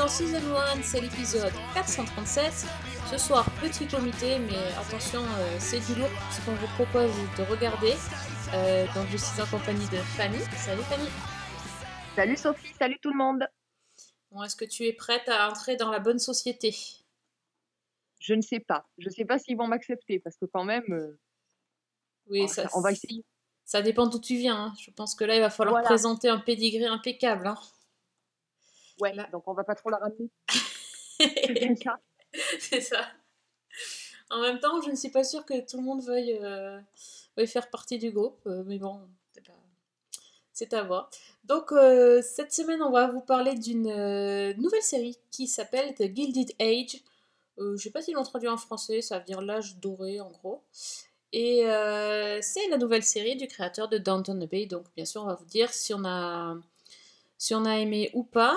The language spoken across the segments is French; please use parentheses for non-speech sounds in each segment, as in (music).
dans Season 1, c'est l'épisode 437. Ce soir, petit comité, mais attention, euh, c'est du lourd ce qu'on vous propose de regarder. Euh, donc je suis en compagnie de Fanny. Salut Fanny. Salut Sophie, salut tout le monde. Bon, Est-ce que tu es prête à entrer dans la bonne société? Je ne sais pas. Je ne sais pas s'ils vont m'accepter parce que quand même, euh, Oui, on, ça, on va essayer. ça dépend d'où tu viens. hein. Je pense que là, il va falloir Voilà. présenter un pédigré impeccable. hein. Ouais, Là. donc on va pas trop la ramener. (laughs) C'est ça. C'est ça. En même temps, je ne suis pas sûre que tout le monde veuille, euh, veuille faire partie du groupe, euh, mais bon, c'est à voir. Donc, euh, cette semaine, on va vous parler d'une nouvelle série qui s'appelle The Gilded Age. Je sais pas s'ils l'ont traduit en français, ça veut dire l'âge doré en gros. Et c'est la nouvelle série du créateur de Downton Abbey, donc bien sûr, on va vous dire si on a, si on a aimé ou pas.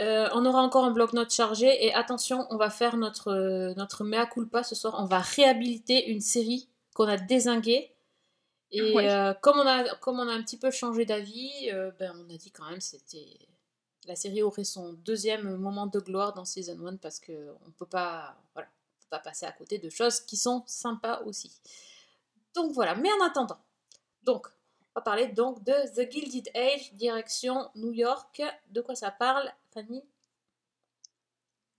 Euh, on aura encore un bloc-notes chargé et attention, on va faire notre, euh, notre mea culpa ce soir. On va réhabiliter une série qu'on a désinguée. Et Ouais. euh, comme, on a, comme on a un petit peu changé d'avis, ben, on a dit quand même c'était la série aurait son deuxième moment de gloire dans Season 1 parce qu'on ne peut pas, voilà, on peut pas passer à côté de choses qui sont sympas aussi. Donc voilà, mais en attendant, donc, on va parler donc de The Gilded Age, direction New York. De quoi ça parle,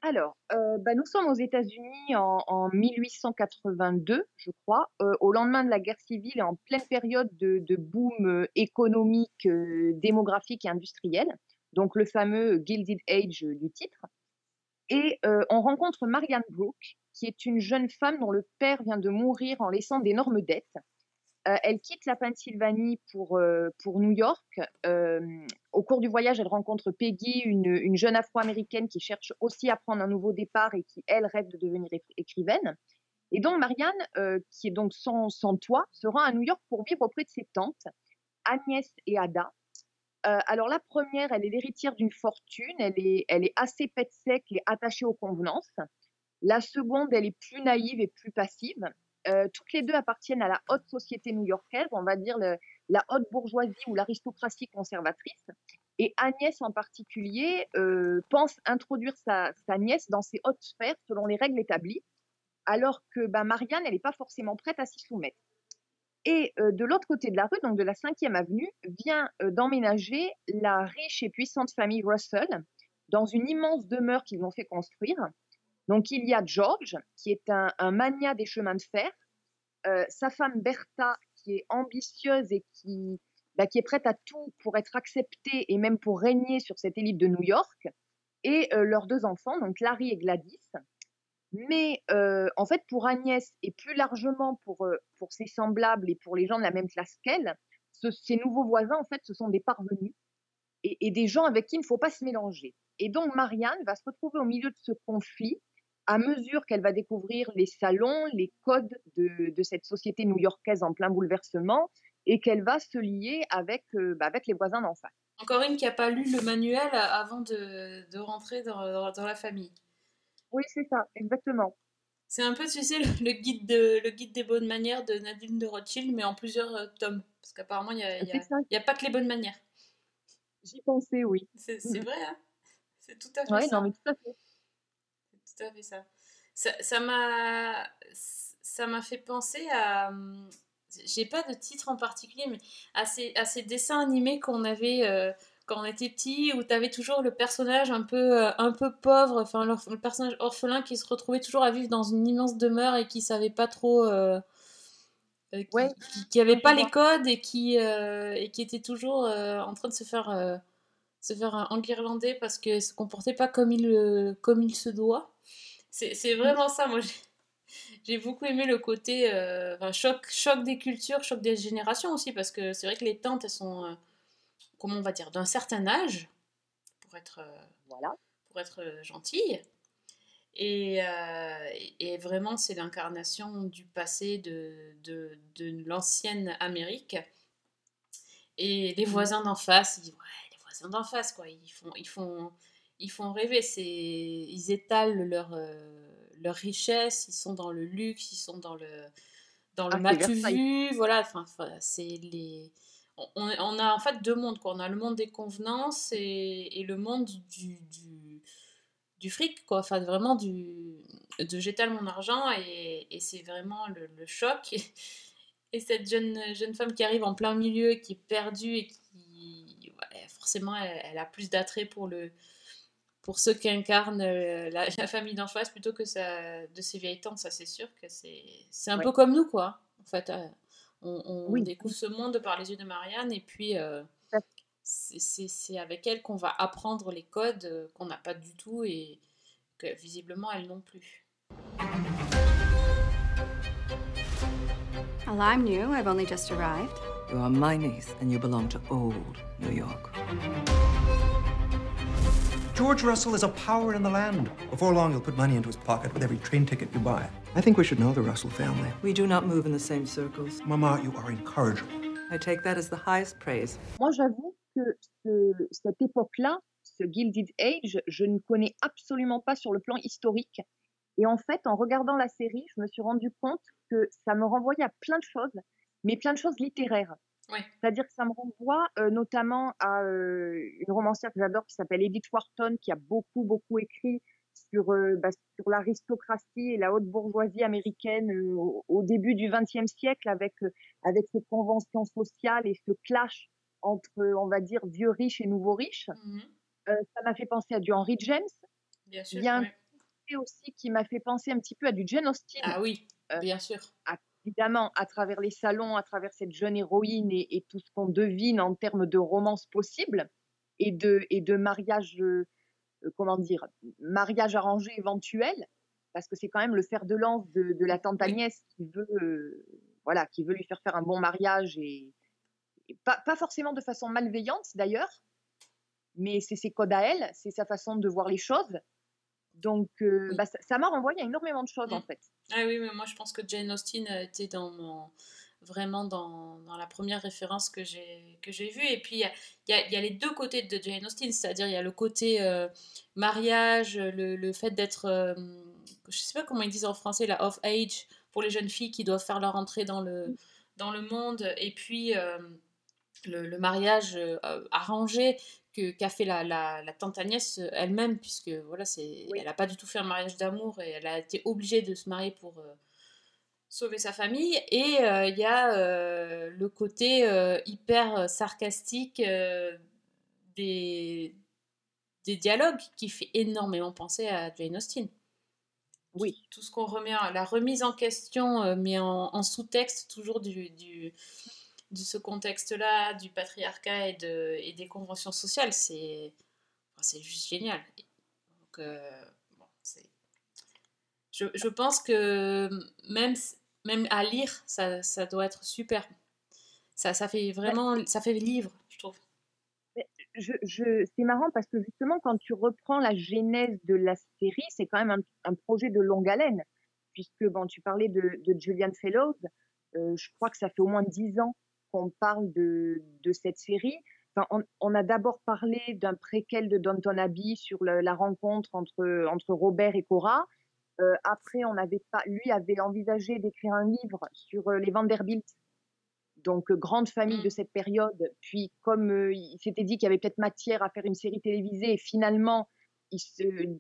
Alors, euh, bah, nous sommes aux États-Unis en, en 1882, je crois, euh, au lendemain de la guerre civile et en pleine période de, boom euh, économique, démographique et industriel. Donc le fameux Gilded Age du titre. Et on rencontre Marianne Brooke, qui est une jeune femme dont le père vient de mourir en laissant d'énormes dettes. Euh, elle quitte la Pennsylvanie pour, euh, pour New York. Au cours du voyage, elle rencontre Peggy, une, une jeune afro-américaine qui cherche aussi à prendre un nouveau départ et qui, elle, rêve de devenir écri- écrivaine. Et donc, Marianne, euh, qui est donc sans, sans toit, se rend à New York pour vivre auprès de ses tantes, Agnès et Ada. Alors, la première, elle est l'héritière d'une fortune, elle est, elle est assez pète sec et attachée aux convenances. La seconde, elle est plus naïve et plus passive. Euh, toutes les deux appartiennent à la haute société new-yorkaise, on va dire la haute bourgeoisie ou l'aristocratie conservatrice. Et Agnès en particulier euh, pense introduire sa, nièce dans ces hautes sphères selon les règles établies, alors que bah, Marianne, elle n'est pas forcément prête à s'y soumettre. Et euh, de l'autre côté de la rue, donc de la 5e avenue, vient d'emménager la riche et puissante famille Russell dans une immense demeure qu'ils ont fait construire. Donc il y a George, qui est un, un magnat des chemins de fer, euh, sa femme Bertha, qui est ambitieuse et qui, bah, qui est prête à tout pour être acceptée et même pour régner sur cette élite de New York, et euh, leurs deux enfants, donc Larry et Gladys. Mais euh, en fait, pour Agnès et plus largement pour, pour ses semblables et pour les gens de la même classe qu'elle, ce- ces nouveaux voisins, en fait, ce sont des parvenus et des gens avec qui il ne faut pas se mélanger. Et donc, Marianne va se retrouver au milieu de ce conflit à mesure qu'elle va découvrir les salons, les codes de, de cette société new-yorkaise en plein bouleversement et qu'elle va se lier avec, euh, bah, avec les voisins d'en face. Encore une qui n'a pas lu le manuel avant de, de rentrer dans, dans- dans la famille. Oui, c'est ça, exactement. C'est un peu, tu sais, le, le guide de, le guide des bonnes manières de Nadine de Rothschild, mais en plusieurs euh, tomes. Parce qu'apparemment, il n'y a, y a- y pas que les bonnes manières. j'y pensais, oui. C'est vrai, hein C'est tout à fait Oui, ça. non, mais tout à fait. C'est tout à fait ça. Ça m'a ça m'a fait penser à j'ai pas de titre en particulier mais à ces, à ces dessins animés qu'on avait euh, quand on était petit où tu avais toujours le personnage un peu euh, un peu pauvre enfin le, le personnage orphelin qui se retrouvait toujours à vivre dans une immense demeure et qui savait pas trop euh, qui, Ouais. qui, qui avait pas les codes et qui et qui était toujours en train de se faire se faire enguirlander parce que se comportait pas comme il euh, comme il se doit c'est vraiment ça, moi j'ai- beaucoup aimé le côté euh, enfin, choc, choc des cultures, choc des générations aussi, parce que c'est vrai que les tantes, elles sont, euh, comment on va dire, d'un certain âge, pour être, euh, Voilà. pour être gentille. Et, et- vraiment, c'est l'incarnation du passé de, de, de l'ancienne Amérique. Et les voisins d'en face, ils, ouais, d'en face, quoi, ils font, ils font, ils font rêver. C'est, ils étalent leur, euh, leur richesse, ils sont dans le luxe, ils sont dans le, dans le Ah, matu vu, voilà, enfin, c'est les... On, on a en fait deux mondes, quoi. On a le monde des convenances et, et le monde du, du, du fric, quoi. Enfin, vraiment du, de j'étale mon argent et, et c'est vraiment le, le choc. Et, (laughs) et cette jeune, jeune femme qui arrive en plein milieu, qui est perdue et qui, forcément, elle, elle a plus d'attrait pour le, pour ceux qui incarnent euh, la, (laughs) la famille d'en face plutôt que sa, de ses vieilles tantes, ça c'est sûr que c'est c'est un Ouais. peu comme nous quoi. En fait, euh, on, on Oui. découvre ce monde par les yeux de Marianne et puis euh, c'est- c'est c'est avec elle qu'on va apprendre les codes qu'on n'a pas du tout et que visiblement elles n'ont plus. Well, I'm new. I've only just arrived. You are my niece, and you belong to old New York. George Russell is a power in the land. Before long, he'll put money into his pocket with every train ticket you buy. I think we should know the Russell family. We do not move in the same circles. Mama, you are incorrigible. I take that as the highest praise. Moi, j'avoue que ce- cette époque-là, ce Gilded Age, je ne connais absolument pas sur le plan historique. Et en fait, en regardant la série, je me suis rendu compte que ça me renvoyait à plein de choses, mais plein de choses littéraires. C'est-à-dire que ça me renvoie euh, notamment à euh, une romancière que j'adore qui s'appelle Edith Wharton, qui a beaucoup, beaucoup écrit sur, euh, bah, sur l'aristocratie et la haute bourgeoisie américaine au, au début du XXe siècle, avec, avec ces conventions sociales et ce clash entre, on va dire, vieux riches et nouveaux riches. Euh, ça m'a fait penser à du Henry James, Bien sûr. Il y a un- ouais. aussi qui m'a fait penser un petit peu à du Jane Austen, Ah oui, bien sûr. Évidemment, à travers les salons, à travers cette jeune héroïne et, et tout ce qu'on devine en termes de romance possible et de, et de mariage, euh, euh, comment dire, mariage arrangé éventuel, parce que c'est quand même le fer de lance de, de la tante. Agnès qui veut, euh, voilà, qui veut lui faire faire un bon mariage et, et pas, pas forcément de façon malveillante d'ailleurs, mais c'est ses codes à elle, c'est sa façon de voir les choses. Donc, euh, Oui. bah, ça m'a renvoyé à énormément de choses en Mm. fait. Ah oui, mais moi je pense que Jane Austen a été dans mon, vraiment dans, dans la première référence que j'ai vue. Et puis il y a, il y a- il y a les deux côtés de Jane Austen, c'est-à-dire il y a le côté euh, mariage, le, le fait d'être, euh, je sais pas comment ils disent en français, la off age pour les jeunes filles qui doivent faire leur entrée dans le, dans le monde, et puis euh, le, le mariage euh, arrangé que qu'a fait la, la, la tante Agnès euh, elle-même, puisque voilà, c'est, Oui. elle n'a pas du tout fait un mariage d'amour et elle a été obligée de se marier pour euh, sauver sa famille. Et euh, il y a euh, le côté hyper sarcastique des, des dialogues qui fait énormément penser à Jane Austen. Oui. Tout ce qu'on remet, en- la remise en question, mais en, en sous-texte toujours du, du, de ce contexte-là, du patriarcat et, de, et des conventions sociales, c'est enfin, juste génial. Donc, euh, bon, je, je pense que même, même à lire, ça, ça doit être super. Ça, ça fait vraiment, ça fait livre, je trouve. je, je, c'est marrant parce que justement, quand tu reprends la genèse de la série, c'est quand même un, un projet de longue haleine. Puisque, bon, tu parlais de, de Julian Fellows, euh, je crois que ça fait au moins dix ans qu'on parle de, de cette série. Enfin, on, on a d'abord parlé d'un préquel de Downton Abbey sur le- la rencontre entre, entre Robert et Cora. Euh, après, on avait pas, lui avait envisagé d'écrire un livre sur euh, les Vanderbilt, donc euh, grande famille Mm. de cette période. Puis, comme euh, il s'était dit qu'il y avait peut-être matière à faire une série télévisée, et finalement,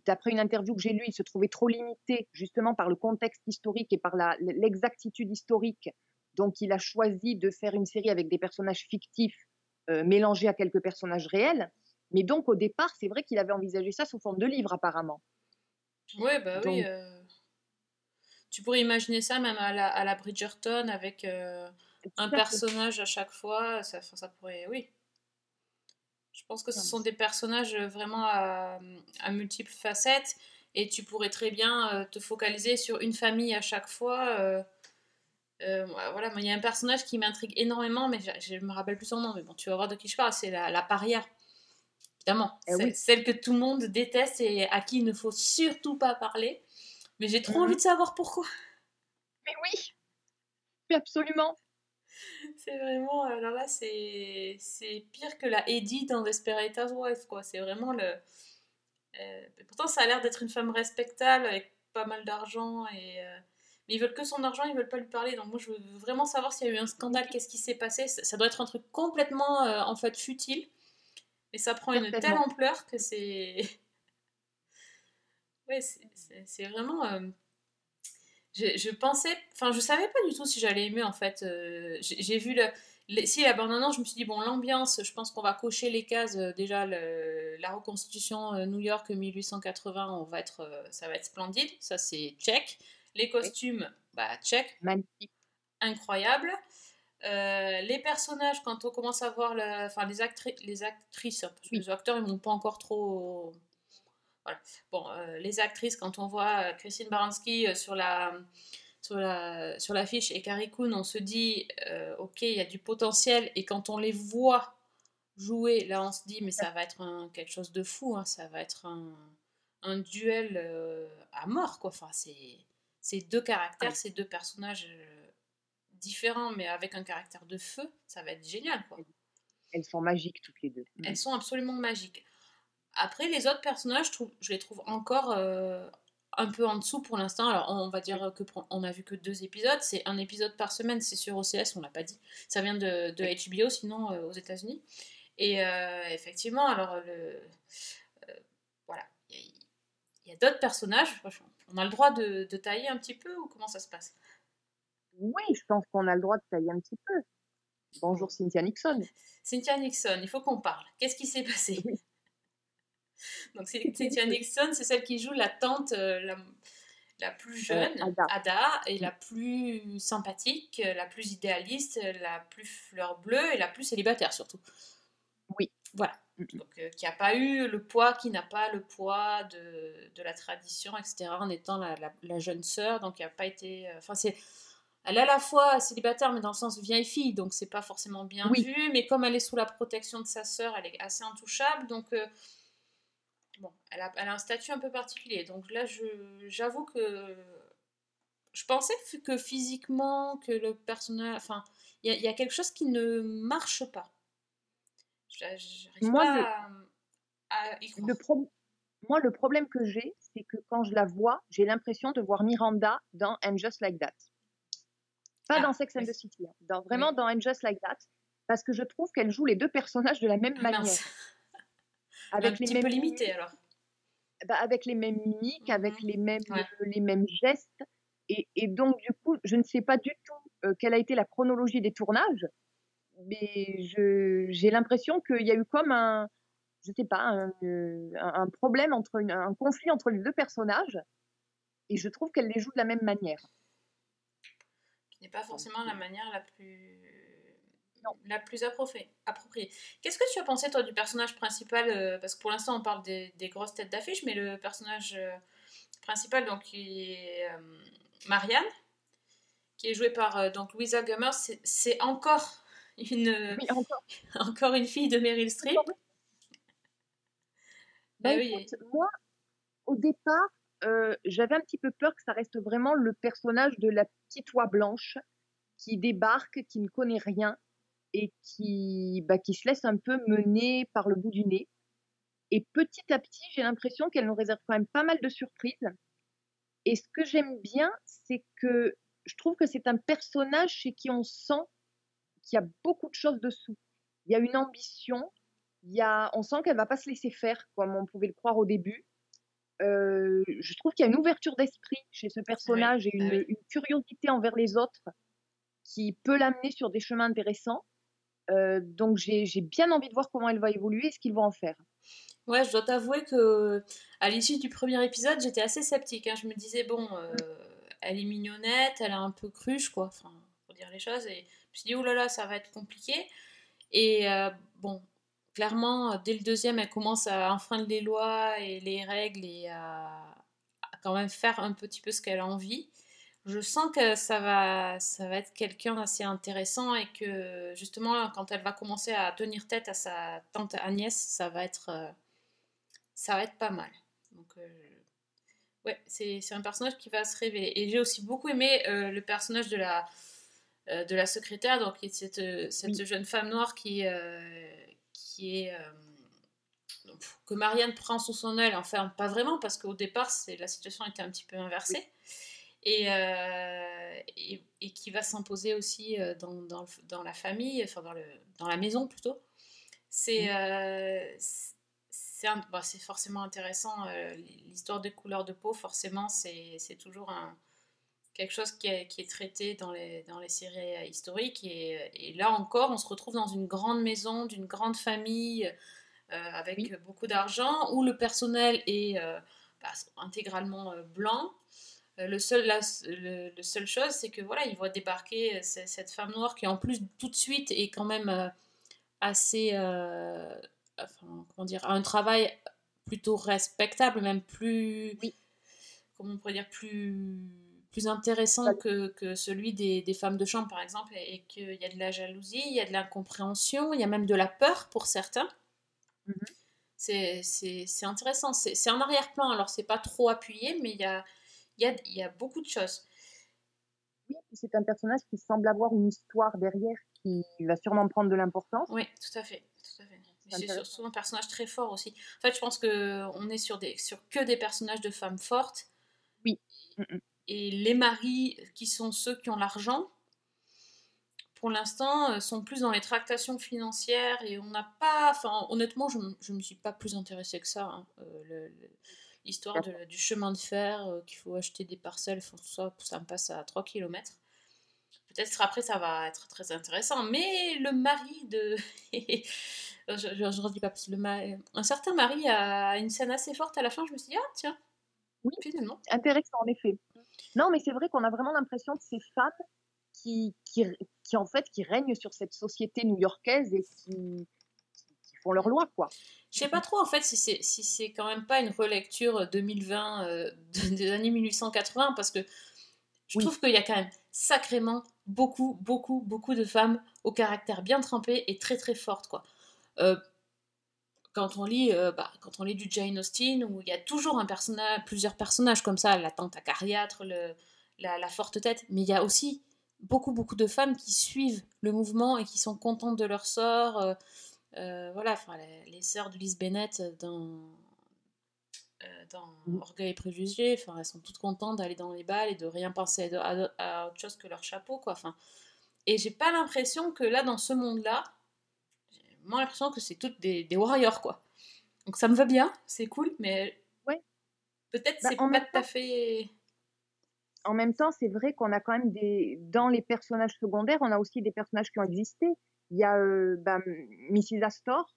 d'après une interview que j'ai lue, il se trouvait trop limité justement par le contexte historique et par l'exactitude historique. Donc, il a choisi de faire une série avec des personnages fictifs euh, mélangés à quelques personnages réels. Mais donc, au départ, c'est vrai qu'il avait envisagé ça sous forme de livre, apparemment. Oui, bah oui. Euh, Tu pourrais imaginer ça même à la, à la Bridgerton avec euh, un personnage à chaque fois. Ça, pourrait, oui. Je pense que ce sont des personnages vraiment à, à multiples facettes et tu pourrais très bien te focaliser sur une famille à chaque fois. Euh, euh, voilà, moi, il y a un personnage qui m'intrigue énormément, mais je, je me rappelle plus son nom. Mais bon, tu vas voir de qui je parle. C'est la, la paria. Évidemment, Eh oui. celle que tout le monde déteste et à qui il ne faut surtout pas parler. Mais j'ai trop Mhm. envie de savoir pourquoi. Mais oui, oui, absolument. C'est vraiment, alors là, c'est c'est pire que la Eddie dans Desperate Housewives, quoi. C'est vraiment le. euh, pourtant, ça a l'air d'être une femme respectable avec pas pas mal d'argent et euh, mais ils veulent que son argent, ils veulent pas lui parler. Donc moi, je veux vraiment savoir s'il y a eu un scandale, qu'est-ce qui s'est passé. Ça, ça doit être un truc complètement euh, en fait futile, mais ça prend une telle ampleur que c'est (laughs) ouais, c'est- vraiment. euh, Je, je pensais, enfin, je savais pas du tout si j'allais aimer en fait. euh, J'ai vu le, les- si la bande-annonce, je me suis dit bon, l'ambiance, je pense qu'on va cocher les cases. euh, déjà, le- la reconstitution euh, New York 1880, on va être, euh, ça va être splendide. Ça, c'est check. Les costumes, bah check, Magnifique. incroyable. Euh, les personnages, quand on commence à voir, le- enfin les, actri- les actrices, hein, parce que Oui. les acteurs ils m'ont pas encore trop. Voilà. Bon, euh, les actrices, quand on voit euh, Christine Baranski sur la sur la sur l'affiche et Carrie Coon, on se dit euh, ok, il y a du potentiel et quand on les voit jouer, là on se dit mais ça va être un- quelque chose de fou, hein, ça va être un, un duel à mort quoi. Enfin c'est c'est deux caractères, ces deux personnages euh, différents mais avec un caractère de feu, ça va être génial quoi. Elles sont magiques toutes les deux. Elles sont absolument magiques. Après, les autres personnages, je, trouve, je les trouve encore euh, un peu en dessous pour l'instant. Alors, on va dire que pour- on a vu que deux épisodes. C'est un épisode par semaine, c'est sur OCS, on l'a pas dit. Ça vient de, de HBO, sinon euh, aux États-Unis. Et euh, effectivement, alors, le, voilà, il y a, il y a d'autres personnages. Franchement, On a le droit de, de tailler un petit peu ou comment ça se passe? Oui, je pense qu'on a le droit de tailler un petit peu. Bonjour Cynthia Nixon. (laughs) Cynthia Nixon, il faut qu'on parle. Qu'est-ce qui s'est passé? Oui. (laughs) Donc Cynthia Nixon, c'est celle qui joue la tante la, la plus jeune, Euh, Ada. Ada, et la plus sympathique, la plus idéaliste, la plus fleur bleue et la plus célibataire surtout. Oui. Voilà. Donc euh, qui n'a pas eu le poids, qui n'a pas le poids de, de la tradition, etc. En étant la, la- la jeune sœur, donc qui n'a pas été. euh, Enfin c'est elle est à la fois célibataire, mais dans le sens vieille fille, donc c'est pas forcément bien Oui. vu. Mais comme elle est sous la protection de sa sœur, elle est assez intouchable. Donc, euh, bon, elle a, elle a un statut un peu particulier. Donc là, je- j'avoue que je pensais que physiquement, que le personnage. Enfin, il y, a- il y a quelque chose qui ne marche pas. J'arrive Moi, pas le- à, à y croire. Le pro- Moi, le problème que j'ai, c'est que quand je la vois, j'ai l'impression de voir Miranda dans And Just Like That. Pas Ah, dans Sex and oui. the City, hein, dans, vraiment dans And Just Like That, parce que je trouve qu'elle joue les deux personnages de la même manière. mince. (laughs) un Avec petit les, peu mêmes limité alors. bah, avec les mêmes mimiques, avec Mhm. les mêmes, Ouais. les mêmes gestes. Et, et donc, du coup, je ne sais pas du tout euh, quelle a été la chronologie des tournages, mais je- j'ai l'impression qu'il y a eu comme un, je sais pas, un, euh, un- problème entre une- un conflit entre les deux personnages. Et je trouve qu'elle les joue de la même manière. qui n'est pas forcément la manière la plus Non. la plus appropriée. appropriée. Qu'est-ce que tu as pensé toi du personnage principal euh, Parce que pour l'instant on parle des, des grosses têtes d'affiche, mais le personnage euh, principal donc qui est euh, Marianne, qui est jouée par euh, donc Louisa Gummer, c'est encore une Oui, encore. (laughs) encore une fille de Meryl Streep. Bah, Bah oui. écoute, moi, au départ, euh, j'avais un petit peu peur que ça reste vraiment le personnage de la petite oie blanche qui débarque, qui ne connaît rien et qui, bah, qui se laisse un peu mener par le bout du nez. Et petit à petit, j'ai l'impression qu'elle nous réserve quand même pas mal de surprises. Et ce que j'aime bien, c'est que je trouve que c'est un personnage chez qui on sent qu'il y a beaucoup de choses dessous. Il y a une ambition, il y a, on sent qu'elle va pas se laisser faire comme on pouvait le croire au début. Euh, je trouve qu'il y a une ouverture d'esprit chez ce personnage et une, curiosité envers les autres qui peut l'amener sur des chemins intéressants. Euh, donc j'ai bien envie de voir comment elle va évoluer et ce qu'ils vont en faire. Ouais, je dois t'avouer que à l'issue du premier épisode, j'étais assez sceptique. hein. Je me disais, bon, euh, elle est mignonnette, elle est un peu cruche, quoi, enfin, pour dire les choses. Et suis dit, oh là là, ça va être compliqué. Et euh, bon, clairement, euh, dès le deuxième, elle commence à enfreindre les lois et les règles et à, quand même faire un petit peu ce qu'elle a envie. Je sens que ça va, ça va être quelqu'un d'assez intéressant et que justement, quand elle va commencer à tenir tête à sa tante Agnès, ça va être, euh, ça va être pas mal. Donc, euh, ouais, c'est un personnage qui va se révéler. Et j'ai aussi beaucoup aimé le personnage de la, euh, de la secrétaire, donc cette, euh, cette Oui. jeune femme noire qui, euh, qui est. que Marianne prend sous son aile, enfin pas vraiment, parce qu'au départ, c'est, la situation était un petit peu inversée. Et, euh, et, et qui va s'imposer aussi dans, dans, la famille, enfin dans, le, dans la maison plutôt. C'est, euh, c'est- forcément intéressant. euh, l'histoire des couleurs de peau, forcément, c'est toujours un, quelque chose qui est, qui est traité dans les, dans les séries euh, historiques. Et, et là encore, on se retrouve dans une grande maison, d'une grande famille, euh, avec Oui. beaucoup d'argent, où le personnel est euh, bah, intégralement euh, blanc. Euh, le seul, la, le, le seule chose, c'est que voilà, il voit débarquer euh, ce- cette femme noire qui, en plus, tout de suite, est quand même euh, assez. euh, enfin, comment dire, a un travail plutôt respectable, même plus. Oui. Comment on pourrait dire Plus, plus intéressant que, que celui des, des femmes de chambre, par exemple, et, et qu'il y a de la jalousie, il y a de l'incompréhension, il y a même de la peur pour certains. Mhm. C'est- C'est intéressant. C'est en arrière-plan, alors c'est pas trop appuyé, mais il y a, il y, a, il y a beaucoup de choses. Oui, c'est un personnage qui semble avoir une histoire derrière qui va sûrement prendre de l'importance. Oui, tout à fait. Tout à fait. C'est un personnage très fort aussi. En fait, je pense que on est sur, des, sur que des personnages de femmes fortes. Oui. Mm, mm. Et les maris, qui sont ceux qui ont l'argent, pour l'instant, euh, sont plus dans les tractations financières et on n'a pas. Enfin, honnêtement, je ne me suis pas plus intéressée que ça. hein. Euh, L'histoire du chemin de fer, euh, qu'il faut acheter des parcelles, ça, ça me passe à 3 km. Peut-être après ça va être très intéressant, mais le mari de. (laughs) je ne redis pas. Le ma- Un certain mari a une scène assez forte à la fin, je me suis dit, ah tiens, Oui. finalement. Intéressant, en effet. Non, mais c'est vrai qu'on a vraiment l'impression que ces femmes qui, qui, qui, en fait, qui règnent sur cette société new-yorkaise et qui, qui font leur loi, quoi. Je sais pas trop en fait si c'est si c'est quand même pas une relecture 2020 euh, (laughs) de- des années 1880 parce que je Oui. trouve qu'il y a quand même sacrément beaucoup beaucoup beaucoup de femmes au caractère bien trempé et très très fortes quoi. Euh, quand on lit euh, bah, quand on lit du Jane Austen où il y a toujours un personnage plusieurs personnages comme ça la tante acariâtre le la, la forte tête mais il y a aussi beaucoup beaucoup de femmes qui suivent le mouvement et qui sont contentes de leur sort euh, euh, voilà, enfin, les, les sœurs de Liz Bennett dans, euh, dans Mm. Orgueil et Préjugés, enfin, elles sont toutes contentes d'aller dans les balles et de rien penser à, à- à autre chose que leur chapeau, quoi. Enfin, et j'ai pas l'impression que là, dans ce monde-là, j'ai moins l'impression que c'est toutes des, des warriors, quoi. Donc ça me va bien, c'est cool, mais Ouais. peut-être Bah, c'est pas tout à fait. En même temps, c'est vrai qu'on a quand même des. Dans les personnages secondaires, on a aussi des personnages qui ont existé. Il y a euh, bah, Mrs. Astor.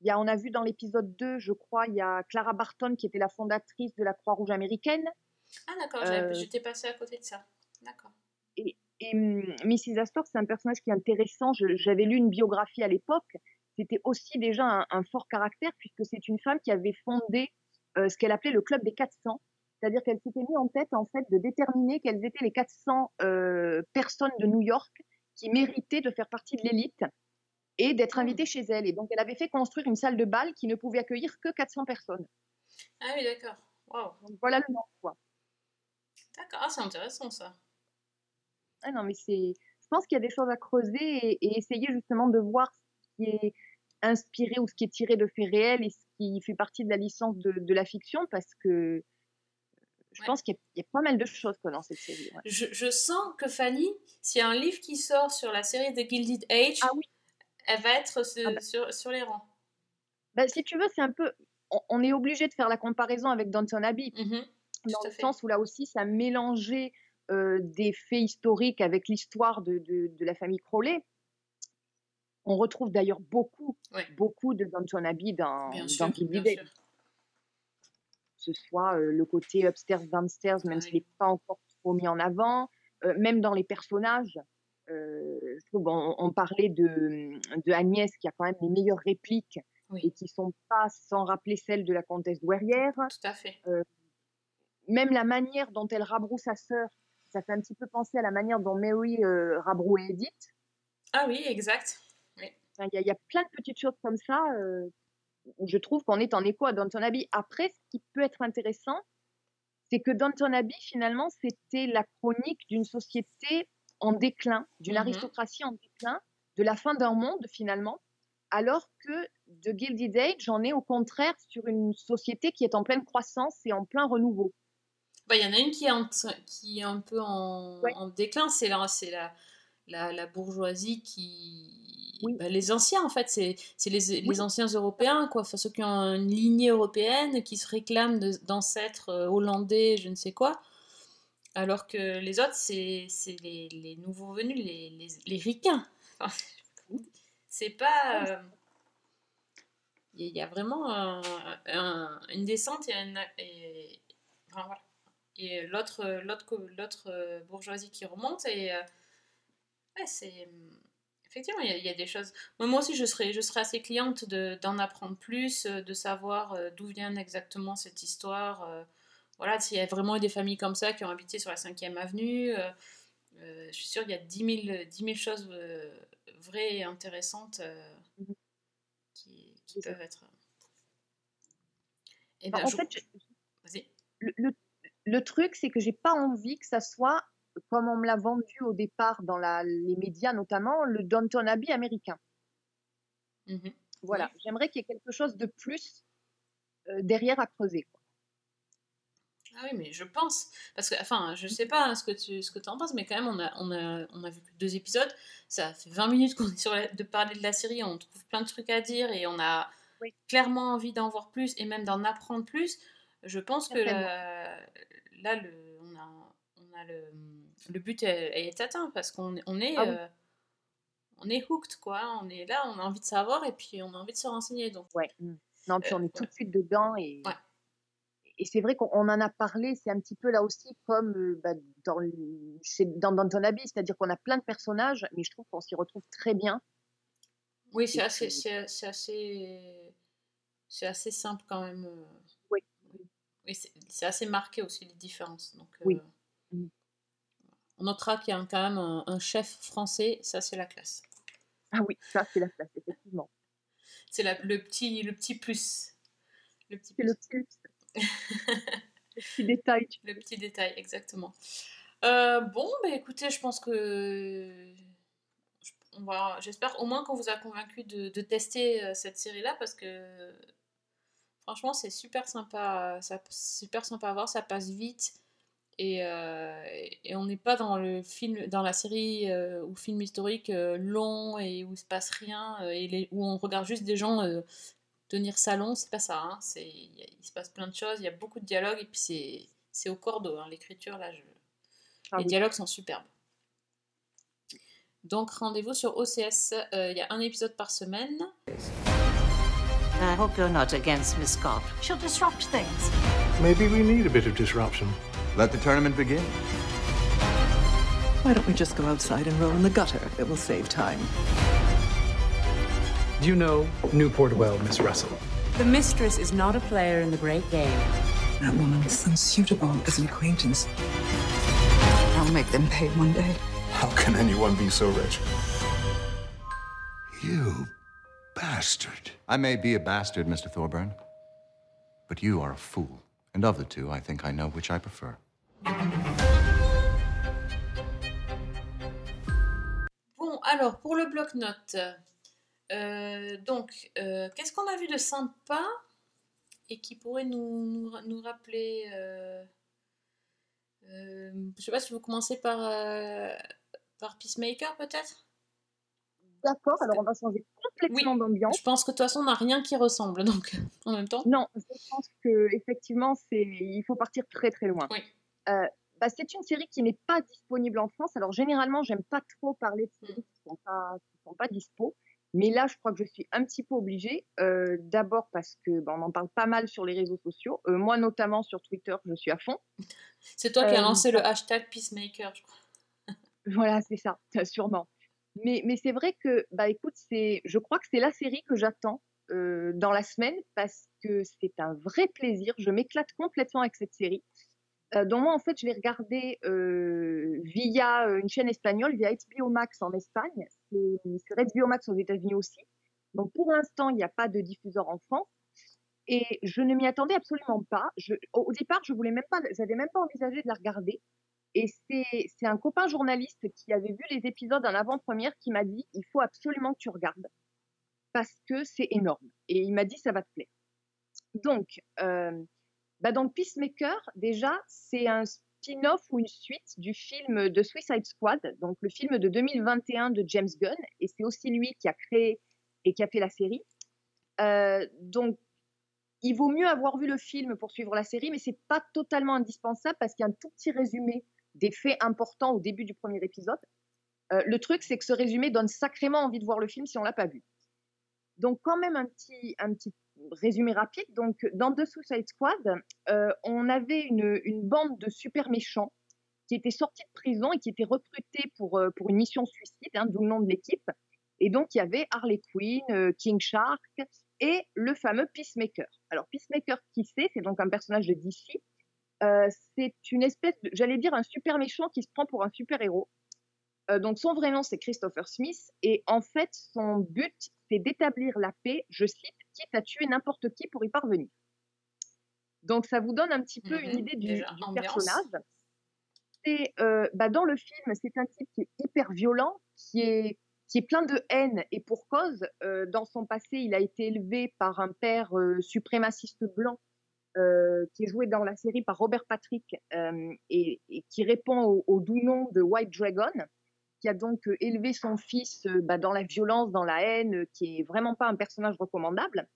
Il y a, on a vu dans l'épisode 2, je crois, il y a Clara Barton qui était la fondatrice de la Croix-Rouge américaine. Ah d'accord, Euh, j'étais passée à côté de ça. D'accord. Et hum, Mrs. Astor, c'est un personnage qui est intéressant. J'avais lu une biographie à l'époque. C'était aussi déjà un, un fort caractère puisque c'est une femme qui avait fondé euh, ce qu'elle appelait le club des 400. C'est-à-dire qu'elle s'était mis en tête en fait de déterminer quelles étaient les 400 euh, personnes de New York qui méritaient de faire partie de l'élite et d'être Hmm. invitées chez elle. Et donc elle avait fait construire une salle de bal qui ne pouvait accueillir que 400 personnes. Ah oui, d'accord. Donc voilà le nom. Quoi. D'accord, ah, c'est intéressant ça. Ah non, mais c'est. Je pense qu'il y a des choses à creuser et, et essayer justement de voir qui est inspiré ou ce qui est tiré de faits réels et ce qui fait partie de la licence de, de la fiction parce que je Ouais. pense qu'il y, a- il y a pas mal de choses quoi, dans cette série. ouais. Je, je sens que Fanny, s'il y a un livre qui sort sur la série The Gilded Age, Ah oui. elle va être ce- Ah bah. sur, sur les rangs. Bah, si tu veux, c'est un peu. On, on est obligé de faire la comparaison avec Downton Abbey Mhm, dans le fait. sens où là aussi ça mélangeait euh, des faits historiques avec l'histoire de, de, de la famille Crowley. On retrouve d'ailleurs beaucoup, Ouais. beaucoup de Downton Abbey dans, Bien dans que ce soit euh, le côté upstairs, downstairs, même Ouais. s'il n'est pas encore trop mis en avant, euh, même dans les personnages. euh, je trouve, on, on parlait de, de Agnès qui a quand même les meilleures répliques Oui. et qui sont pas sans rappeler celles de la comtesse douairière. Tout à fait. Même la manière dont elle rabroue sa sœur, ça fait un petit peu penser à la manière dont Mary rabrouait Edith. Ah oui, exact. Enfin, Il y, a- il y a plein de petites choses comme ça euh, où je trouve qu'on est en écho à Downton Abbey. Après, ce qui peut être intéressant, c'est que Downton Abbey, finalement, c'était la chronique d'une société en déclin, d'une Mhm. aristocratie en déclin, de la fin d'un monde, finalement, alors que de Gilded Age, on est au contraire sur une société qui est en pleine croissance et en plein renouveau. Bah, Il y en a une qui est, en- qui est un peu en, Ouais. en déclin, c'est la, c'est la, la, la bourgeoisie qui... Oui. bah, les anciens, en fait, c'est les, anciens européens, quoi. Enfin, ceux qui ont une lignée européenne, qui se réclament d'ancêtres euh, hollandais, je ne sais quoi. Alors que les autres, c'est les, les nouveaux venus, les, les, les ricains. Enfin, c'est pas... euh, Il y a vraiment un- un- une descente et, un, et, enfin, voilà. et l'autre euh, bourgeoisie qui remonte et euh, ouais, c'est effectivement il y, a, il y a des choses moi, aussi je serais je serais assez cliente de- d'en apprendre plus euh, de savoir euh, d'où vient exactement cette histoire euh, voilà s'il y a vraiment des familles comme ça qui ont habité sur la 5e avenue euh, je suis sûre qu'il y a 10 000, 10 000 choses euh, vraies et intéressantes euh, Mhm. qui, qui C'est ça. peuvent être et Enfin, ben, en je- fait, je- le, le- le truc, c'est que j'ai pas envie que ça soit, comme on me l'a vendu au départ dans la, les médias notamment, le Downton Abbey américain. Mhm. Voilà, j'aimerais qu'il y ait quelque chose de plus euh, derrière à creuser. quoi. Ah oui, mais je pense. Parce que, enfin, je sais pas ce que tu ce que en penses, mais quand même, on a, on, a, on a vu que deux épisodes. Ça fait 20 minutes qu'on est sur la- de parler de la série, on trouve plein de trucs à dire et on a Oui. clairement envie d'en voir plus et même d'en apprendre plus. Je pense que là, là, le, on a, on a le, le but est, est atteint parce qu'on est, on est, Ah oui. euh, on est hooked, quoi. On est là, on a envie de savoir et puis on a envie de se renseigner. Donc, Ouais. mm. Non, puis Euh, on est tout de suite dedans et, Ouais. et c'est vrai qu'on on en a parlé. C'est un petit peu là aussi comme euh, bah, dans, chez- dans Downton Abbey, c'est-à-dire qu'on a plein de personnages, mais je trouve qu'on s'y retrouve très bien. Oui, c'est assez, c'est, assez, c'est assez simple quand même. euh. Oui. Oui, c'est, assez marqué aussi les différences. Donc, Oui. euh, Mm. On notera qu'il y a quand même un, un chef français, ça c'est la classe. Ah oui, ça c'est la place, effectivement. C'est le petit, le petit plus. Le petit plus. le petit, (laughs) le petit détail. Le petit détail, exactement. Euh, bon, bah écoutez, je pense que j'espère au moins qu'on vous a convaincu de, de tester euh, cette série-là parce que franchement, c'est super sympa, ça, super sympa à voir, ça passe vite et, euh, et on n'est pas dans le film, dans la série euh, ou film historique euh, long et où il se passe rien euh, et les- où on regarde juste des gens euh, tenir salon, c'est pas ça. hein, c'est, il se passe plein de choses, il y a beaucoup de dialogues et puis c'est, c'est au cordeau. hein, l'écriture là, je, Ah les oui. dialogues sont superbes. Donc rendez-vous sur OCS, euh, il y a un épisode par semaine. I hope you're not against Miss Scott. She'll disrupt things. Maybe we need a bit of disruption. Let the tournament begin. Why don't we just go outside and roll in the gutter? It will save time. Do you know Newport well, Miss Russell? The mistress is not a player in the great game. That woman's unsuitable as an acquaintance. I'll make them pay one day. How can anyone be so rich? You bastard. I may be a bastard, Mr. Thorburn, but you are a fool. And of the two, I think I know which I prefer. Bon, alors pour le bloc-notes, euh, donc euh, qu'est-ce qu'on a vu de sympa et qui pourrait nous, nous, ra- nous rappeler euh, Je sais pas si vous commencez par, par Peacemaker peut-être? D'accord, alors on va changer complètement d'ambiance. Je pense que de toute façon on n'a rien qui ressemble donc (laughs) en même temps. Non, je pense que effectivement, c'est il faut partir très très loin. Oui. Euh, bah, c'est une série qui n'est pas disponible en France. Alors généralement, j'aime pas trop parler de séries qui sont qui sont pas dispo, mais là, je crois que je suis un petit peu obligée. Euh, D'abord parce que bah, on en parle pas mal sur les réseaux sociaux. Euh, moi, notamment sur Twitter, je suis à fond. C'est toi qui as lancé le hashtag Peacemaker, je crois. (laughs) Voilà, c'est ça, (laughs) sûrement. Mais, mais c'est vrai que, bah écoute, je crois que c'est la série que j'attends dans la semaine parce que c'est un vrai plaisir. Je m'éclate complètement avec cette série. Euh, dont moi, en fait, je l'ai regardée euh, via euh, une chaîne espagnole, via HBO Max en Espagne. C'est sur HBO Max aux États-Unis aussi. Donc pour l'instant, il n'y a pas de diffuseur en France. Et je ne m'y attendais absolument pas. Au, départ, je voulais même pas, j'avais même pas envisagé de la regarder. Et c'est un copain journaliste qui avait vu les épisodes en avant-première qui m'a dit il faut absolument que tu regardes. parce que c'est énorme. Et il m'a dit ça va te plaire. Donc, bah dans Peacemaker, déjà, c'est un spin-off ou une suite du film de Suicide Squad, donc le film de 2021 de James Gunn, et c'est aussi lui qui a créé et qui a fait la série. Euh, donc, il vaut mieux avoir vu le film pour suivre la série, mais c'est pas totalement indispensable parce qu'il y a un tout petit résumé des faits importants au début du premier épisode. Euh, le truc, c'est que ce résumé donne sacrément envie de voir le film si on l'a pas vu. Donc, quand même un petit, un petit résumé rapide. Donc, dans The Suicide Squad, euh, on avait une, bande de super méchants qui étaient sortis de prison et qui étaient recrutés pour, euh, pour une mission suicide, hein, d'où le nom de l'équipe. Et donc, il y avait Harley Quinn, euh, King Shark et le fameux Peacemaker. Alors, Peacemaker, qui c'est? C'est donc un personnage de DC. C'est une espèce, j'allais dire, un super méchant qui se prend pour un super héros. Donc, son vrai nom, c'est Christopher Smith. Et en fait, son but, c'est d'établir la paix, je cite, quitte à tuer n'importe qui pour y parvenir. Donc, ça vous donne un petit peu une idée du, ambiance. personnage. Euh, bah, dans le film, c'est un type qui est hyper violent, qui est, qui est plein de haine et pour cause. Euh, dans son passé, il a été élevé par un père euh, suprémaciste blanc euh, qui est joué dans la série par Robert Patrick euh, et, et qui répond au, au doux nom de White Dragon, qui a donc euh, élevé son fils euh, bah, dans la violence, dans la haine, euh, qui est vraiment pas un personnage recommandable.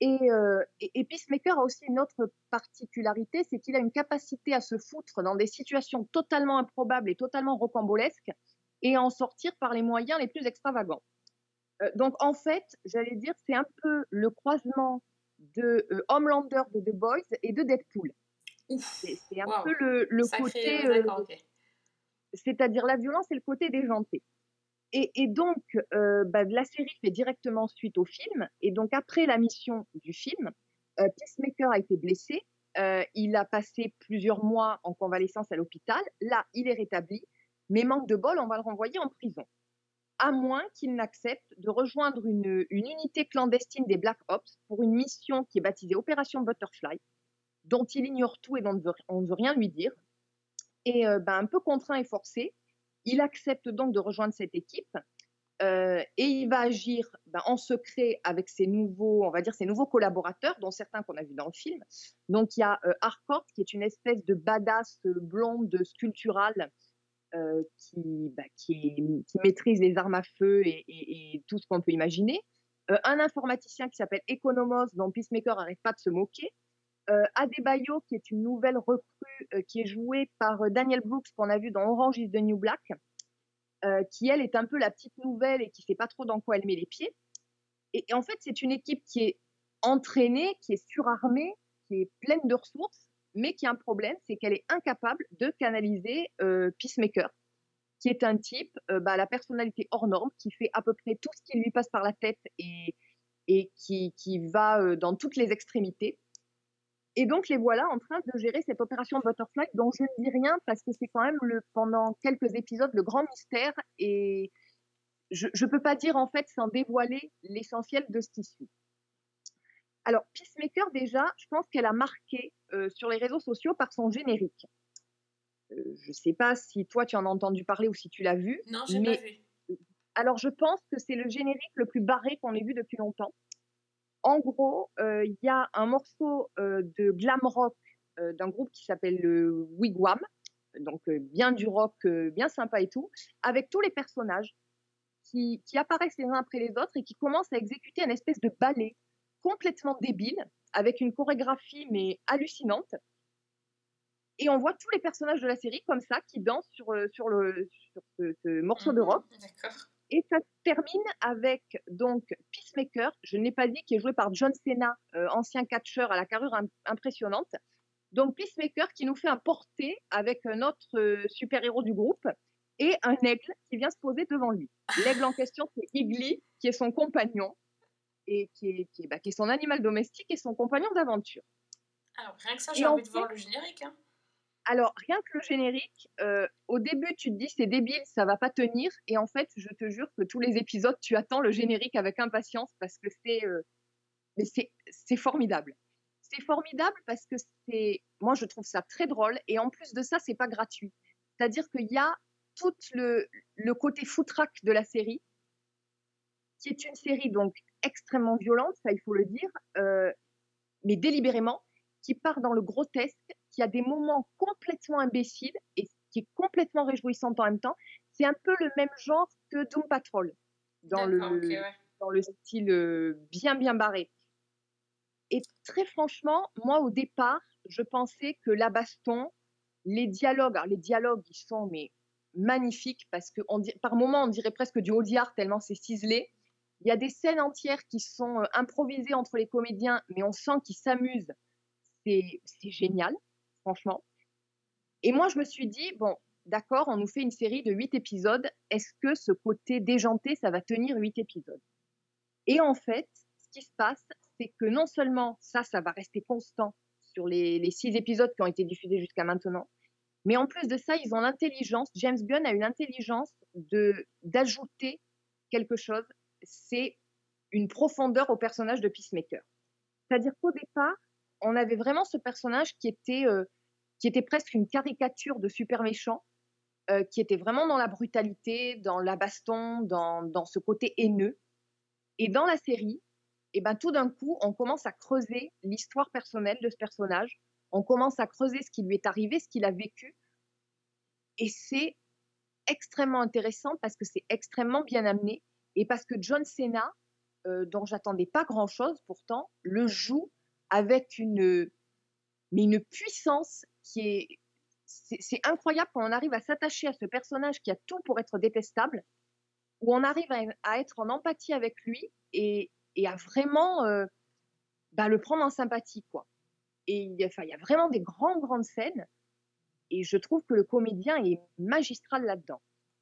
Et, euh, et, et Peacemaker a aussi une autre particularité, c'est qu'il a une capacité à se foutre dans des situations totalement improbables et totalement rocambolesques et à en sortir par les moyens les plus extravagants. Euh, donc en fait, j'allais dire, c'est un peu le croisement de euh, Homelander de The Boys et de Deadpool. C'est un peu le, côté. C'est-à-dire la violence et le côté déjanté. Et, et donc, euh, bah, la série fait directement suite au film. Et donc, après la mission du film, euh, Peacemaker a été blessé. Euh, il a passé plusieurs mois en convalescence à l'hôpital. Là, il est rétabli. Mais manque de bol, on va le renvoyer en prison. À moins qu'il n'accepte de rejoindre une, une unité clandestine des Black Ops pour une mission qui est baptisée Opération Butterfly, dont il ignore tout et dont on ne veut- on ne veut rien lui dire. Euh, ben, un peu contraint et forcé, il accepte donc de rejoindre cette équipe euh, et il va agir ben, en secret avec ses nouveaux, on va dire ses nouveaux collaborateurs, dont certains qu'on a vus dans le film. Donc il y a euh, qui est une espèce de badass blonde sculpturale euh, qui, bah, qui, maîtrise les armes à feu et, tout ce qu'on peut imaginer. Un informaticien qui s'appelle Economos, dont Peacemaker n'arrête pas de se moquer. Euh, Adebayo, qui est une nouvelle recrue, euh, qui est jouée par euh, Daniel Brooks, qu'on a vu dans Orange is the New Black, euh, qui elle est un peu la petite nouvelle et qui sait pas trop dans quoi elle met les pieds. Et, en fait, c'est une équipe qui est entraînée, qui est surarmée, qui est pleine de ressources, mais qui a un problème, c'est qu'elle est incapable de canaliser Peacemaker, qui est un type, bah, la personnalité hors norme, qui fait à peu près tout ce qui lui passe par la tête et, qui, va dans toutes les extrémités. Et donc les voilà en train de gérer cette opération Butterfly dont je ne dis rien parce que c'est quand même le, pendant quelques épisodes le grand mystère et je ne peux pas dire en fait sans dévoiler l'essentiel de ce qui suit. Alors Peacemaker déjà, je pense qu'elle a marqué euh, sur les réseaux sociaux par son générique. Euh, je ne sais pas si toi tu en as entendu parler ou si tu l'as vu. Non, j'ai mais pas vu. alors, je pense que c'est le générique le plus barré qu'on ait vu depuis longtemps. En gros, euh, il y a un morceau euh, de glam rock euh, d'un groupe qui s'appelle le Wigwam, donc bien du rock, bien sympa et tout, avec tous les personnages qui, qui apparaissent les uns après les autres et qui commencent à exécuter une espèce de ballet complètement débile, avec une chorégraphie mais hallucinante. Et on voit tous les personnages de la série comme ça qui dansent sur, sur, le, sur ce, ce morceau de Mhm, rock. D'accord. Et ça se termine avec donc Peacemaker, je n'ai pas dit, qui est joué par John Cena, euh, ancien catcheur à la carrure im- impressionnante. Donc Peacemaker qui nous fait un porté avec un autre euh, super-héros du groupe et un aigle qui vient se poser devant lui. L'aigle en question, c'est Igly, qui est son compagnon et qui est, qui est, bah, qui est son animal domestique et son compagnon d'aventure. Alors, rien que ça, j'ai en envie de voir fait- le générique. Hein. Alors, rien que le générique, euh, au début, tu te dis c'est débile, ça va pas tenir. Et en fait, je te jure que tous les épisodes, tu attends le générique avec impatience parce que c'est euh, formidable. C'est formidable parce que c'est moi je trouve ça très drôle et en plus de ça, c'est pas gratuit. C'est-à-dire qu'il y a tout le, le côté foutraque de la série qui est une série donc extrêmement violente, ça il faut le dire, euh, mais délibérément, qui part dans le grotesque, qui a des moments complètement imbéciles et qui est complètement réjouissante en même temps. C'est un peu le même genre que Doom Patrol, dans le, ouais. dans le style euh, bien bien barré. Et très franchement, moi au départ, je pensais que la baston, les dialogues, alors les dialogues ils sont mais magnifiques parce que on par moments on dirait presque du Audiard tellement c'est ciselé. Il y a des scènes entières qui sont euh, improvisées entre les comédiens, mais on sent qu'ils s'amusent. C'est c'est génial, franchement. Et moi je me suis dit bon, d'accord, on nous fait une série de huit épisodes. Est-ce que ce côté déjanté, ça va tenir huit épisodes? Et en fait, ce qui se passe, c'est que non seulement ça, ça va rester constant sur les, six épisodes qui ont été diffusés jusqu'à maintenant, mais en plus de ça, ils ont l'intelligence, James Gunn a une intelligence de d'ajouter quelque chose, c'est une profondeur au personnage de Peacemaker. C'est-à-dire qu'au départ, on avait vraiment ce personnage qui était, euh, qui était presque une caricature de super méchant, euh, qui était vraiment dans la brutalité, dans la baston, dans, dans ce côté haineux. Et dans la série, et ben tout d'un coup, on commence à creuser l'histoire personnelle de ce personnage. On commence à creuser ce qui lui est arrivé, ce qu'il a vécu. Et c'est extrêmement intéressant parce que c'est extrêmement bien amené et parce que John Cena, euh, dont j'attendais pas grand-chose pourtant, le joue avec une, mais une puissance c'est incroyable quand on arrive à s'attacher à ce personnage qui a tout pour être détestable, où on arrive à, être en empathie avec lui et, à vraiment euh, bah, le prendre en sympathie, quoi. Et il y a- enfin, il y a vraiment des grandes, grandes scènes. Et je trouve que le comédien est magistral là-dedans.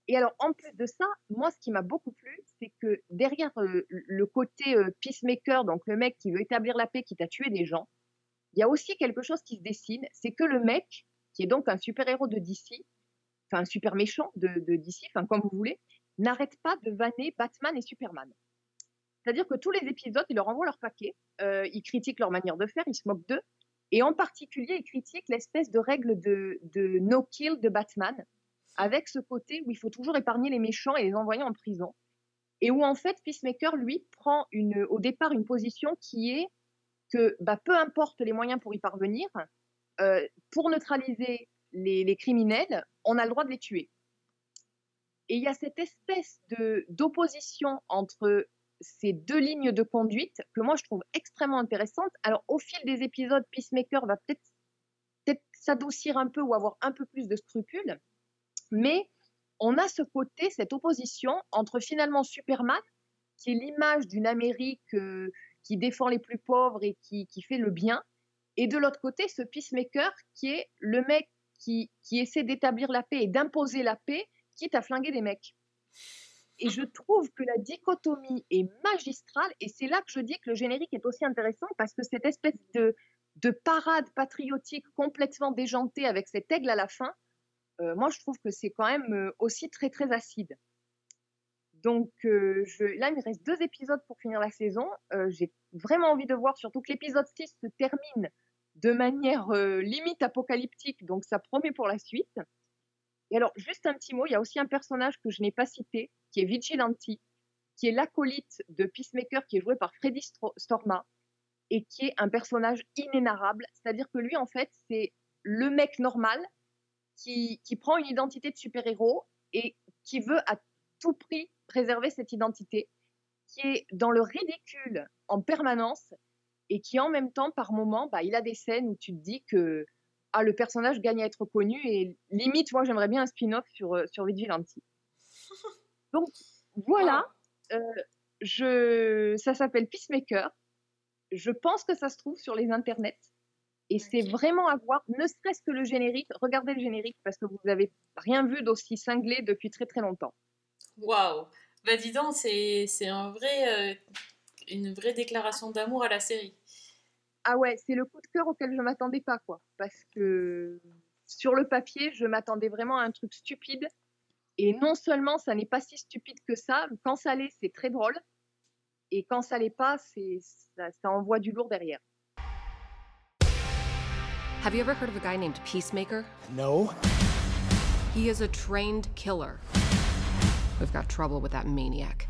Et alors, en plus de ça, moi, ce qui m'a beaucoup plu, c'est que derrière euh, le côté euh, peacemaker, donc le mec qui veut établir la paix, qui t'a tué des gens, il y a aussi quelque chose qui se dessine, c'est que le mec, qui est donc un super-héros de DC, enfin un super méchant de, DC, enfin comme vous voulez, n'arrête pas de vanner Batman et Superman. C'est-à-dire que tous les épisodes, il leur envoie leur paquet, euh, il critique leur manière de faire, il se moque d'eux, et en particulier, il critique l'espèce de règle de, no-kill de Batman, avec ce côté où il faut toujours épargner les méchants et les envoyer en prison, et où en fait Peacemaker, lui, prend au départ une position qui est que bah, peu importe les moyens pour y parvenir, euh, pour neutraliser les, criminels, on a le droit de les tuer. Et il y a cette espèce d'opposition entre ces deux lignes de conduite que moi je trouve extrêmement intéressante. Alors au fil des épisodes, Peacemaker va peut-être peut-être s'adoucir un peu ou avoir un peu plus de scrupules, mais on a ce côté, cette opposition entre finalement Superman, qui est l'image d'une Amérique euh, qui défend les plus pauvres et qui, qui fait le bien, et de l'autre côté, ce Peacemaker qui est le mec qui, qui essaie d'établir la paix et d'imposer la paix, quitte à flinguer des mecs. Et je trouve que la dichotomie est magistrale, et c'est là que je dis que le générique est aussi intéressant, parce que cette espèce de, de parade patriotique complètement déjantée avec cet aigle à la fin, euh, moi je trouve que c'est quand même euh, aussi très très acide. Donc euh, là, il me reste deux épisodes pour finir la saison. Euh, J'ai vraiment envie de voir, surtout que l'épisode 6 se termine de manière euh, limite apocalyptique, donc ça promet pour la suite. Et alors, juste un petit mot, il y a aussi un personnage que je n'ai pas cité, qui est Vigilante, qui est l'acolyte de Peacemaker, qui est joué par Freddy Storma, et qui est un personnage inénarrable. C'est-à-dire que lui, en fait, c'est le mec normal qui, qui prend une identité de super-héros et qui veut à tout prix préserver cette identité, qui est dans le ridicule en permanence et qui en même temps, par moment, bah, il a des scènes où tu te dis que ah, le personnage gagne à être connu et limite, moi, j'aimerais bien un spin-off sur, euh, sur Vigilante. (laughs) Donc, voilà. Euh, je, ça s'appelle Peacemaker. Je pense que ça se trouve sur les internets. Et c'est vraiment à voir, ne serait-ce que le générique. Regardez le générique parce que vous n'avez rien vu d'aussi cinglé depuis très très longtemps. Waouh Bah dis donc, c'est c'est un vrai, euh, une vraie déclaration d'amour à la série. Ah ouais, c'est le coup de cœur auquel je m'attendais pas, quoi. Parce que sur le papier, je m'attendais vraiment à un truc stupide. Et non seulement ça n'est pas si stupide que ça, quand ça l'est, c'est très drôle. Et quand ça l'est pas, c'est ça, ça envoie du lourd derrière. Have you ever heard of a guy named Peacemaker? No. He is a trained killer. We've got trouble with that maniac.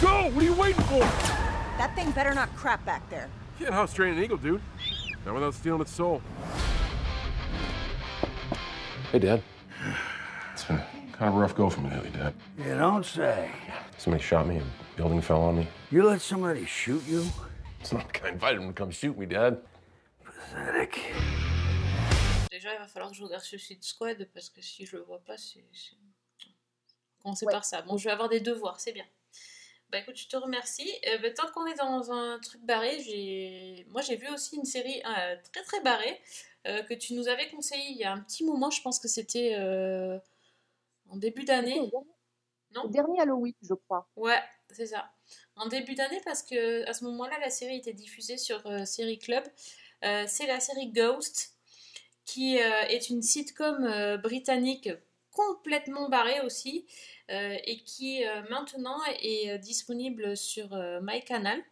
Go! What are you waiting for? That thing better not crap back there. Can't house train an eagle, dude. Not without stealing its soul. Hey, Dad. (sighs) It's been kind of a rough go for me lately, Dad. You don't say. Somebody shot me and building fell on me. You let somebody shoot you? It's not like I invited him to come shoot me, Dad. Pathetic. Déjà, il va falloir que je regarde Suicide Squad parce que si je le vois pas, c'est. Commencer Ouais. par ça. Bon, je vais avoir des devoirs, c'est bien. Bah écoute, je te remercie. Euh, bah, tant qu'on est dans un truc barré, j'ai... moi j'ai vu aussi une série euh, très très barrée euh, que tu nous avais conseillé il y a un petit moment, je pense que c'était en début d'année. Non? Le dernier Halloween, je crois. Ouais, c'est ça. En début d'année, parce que à ce moment-là, la série était diffusée sur Série Club. C'est la série Ghost, qui euh, est une sitcom euh, britannique complètement barrée aussi, euh, et qui maintenant est disponible sur MyCanal.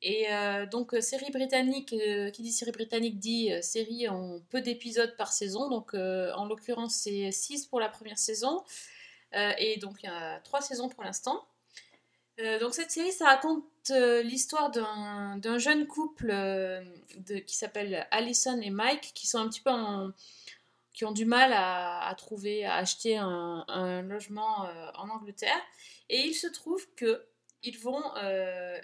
Et donc, série britannique, qui dit série britannique dit série en peu d'épisodes par saison. Donc, en l'occurrence, c'est 6 pour la première saison. Et donc, il y a 3 saisons pour l'instant. Donc, cette série, ça raconte l'histoire d'un jeune couple euh, qui s'appelle Alison et Mike, qui sont un petit peu en- qui ont du mal à, trouver, à acheter un, logement euh, en Angleterre. Et il se trouve que ils vont, euh,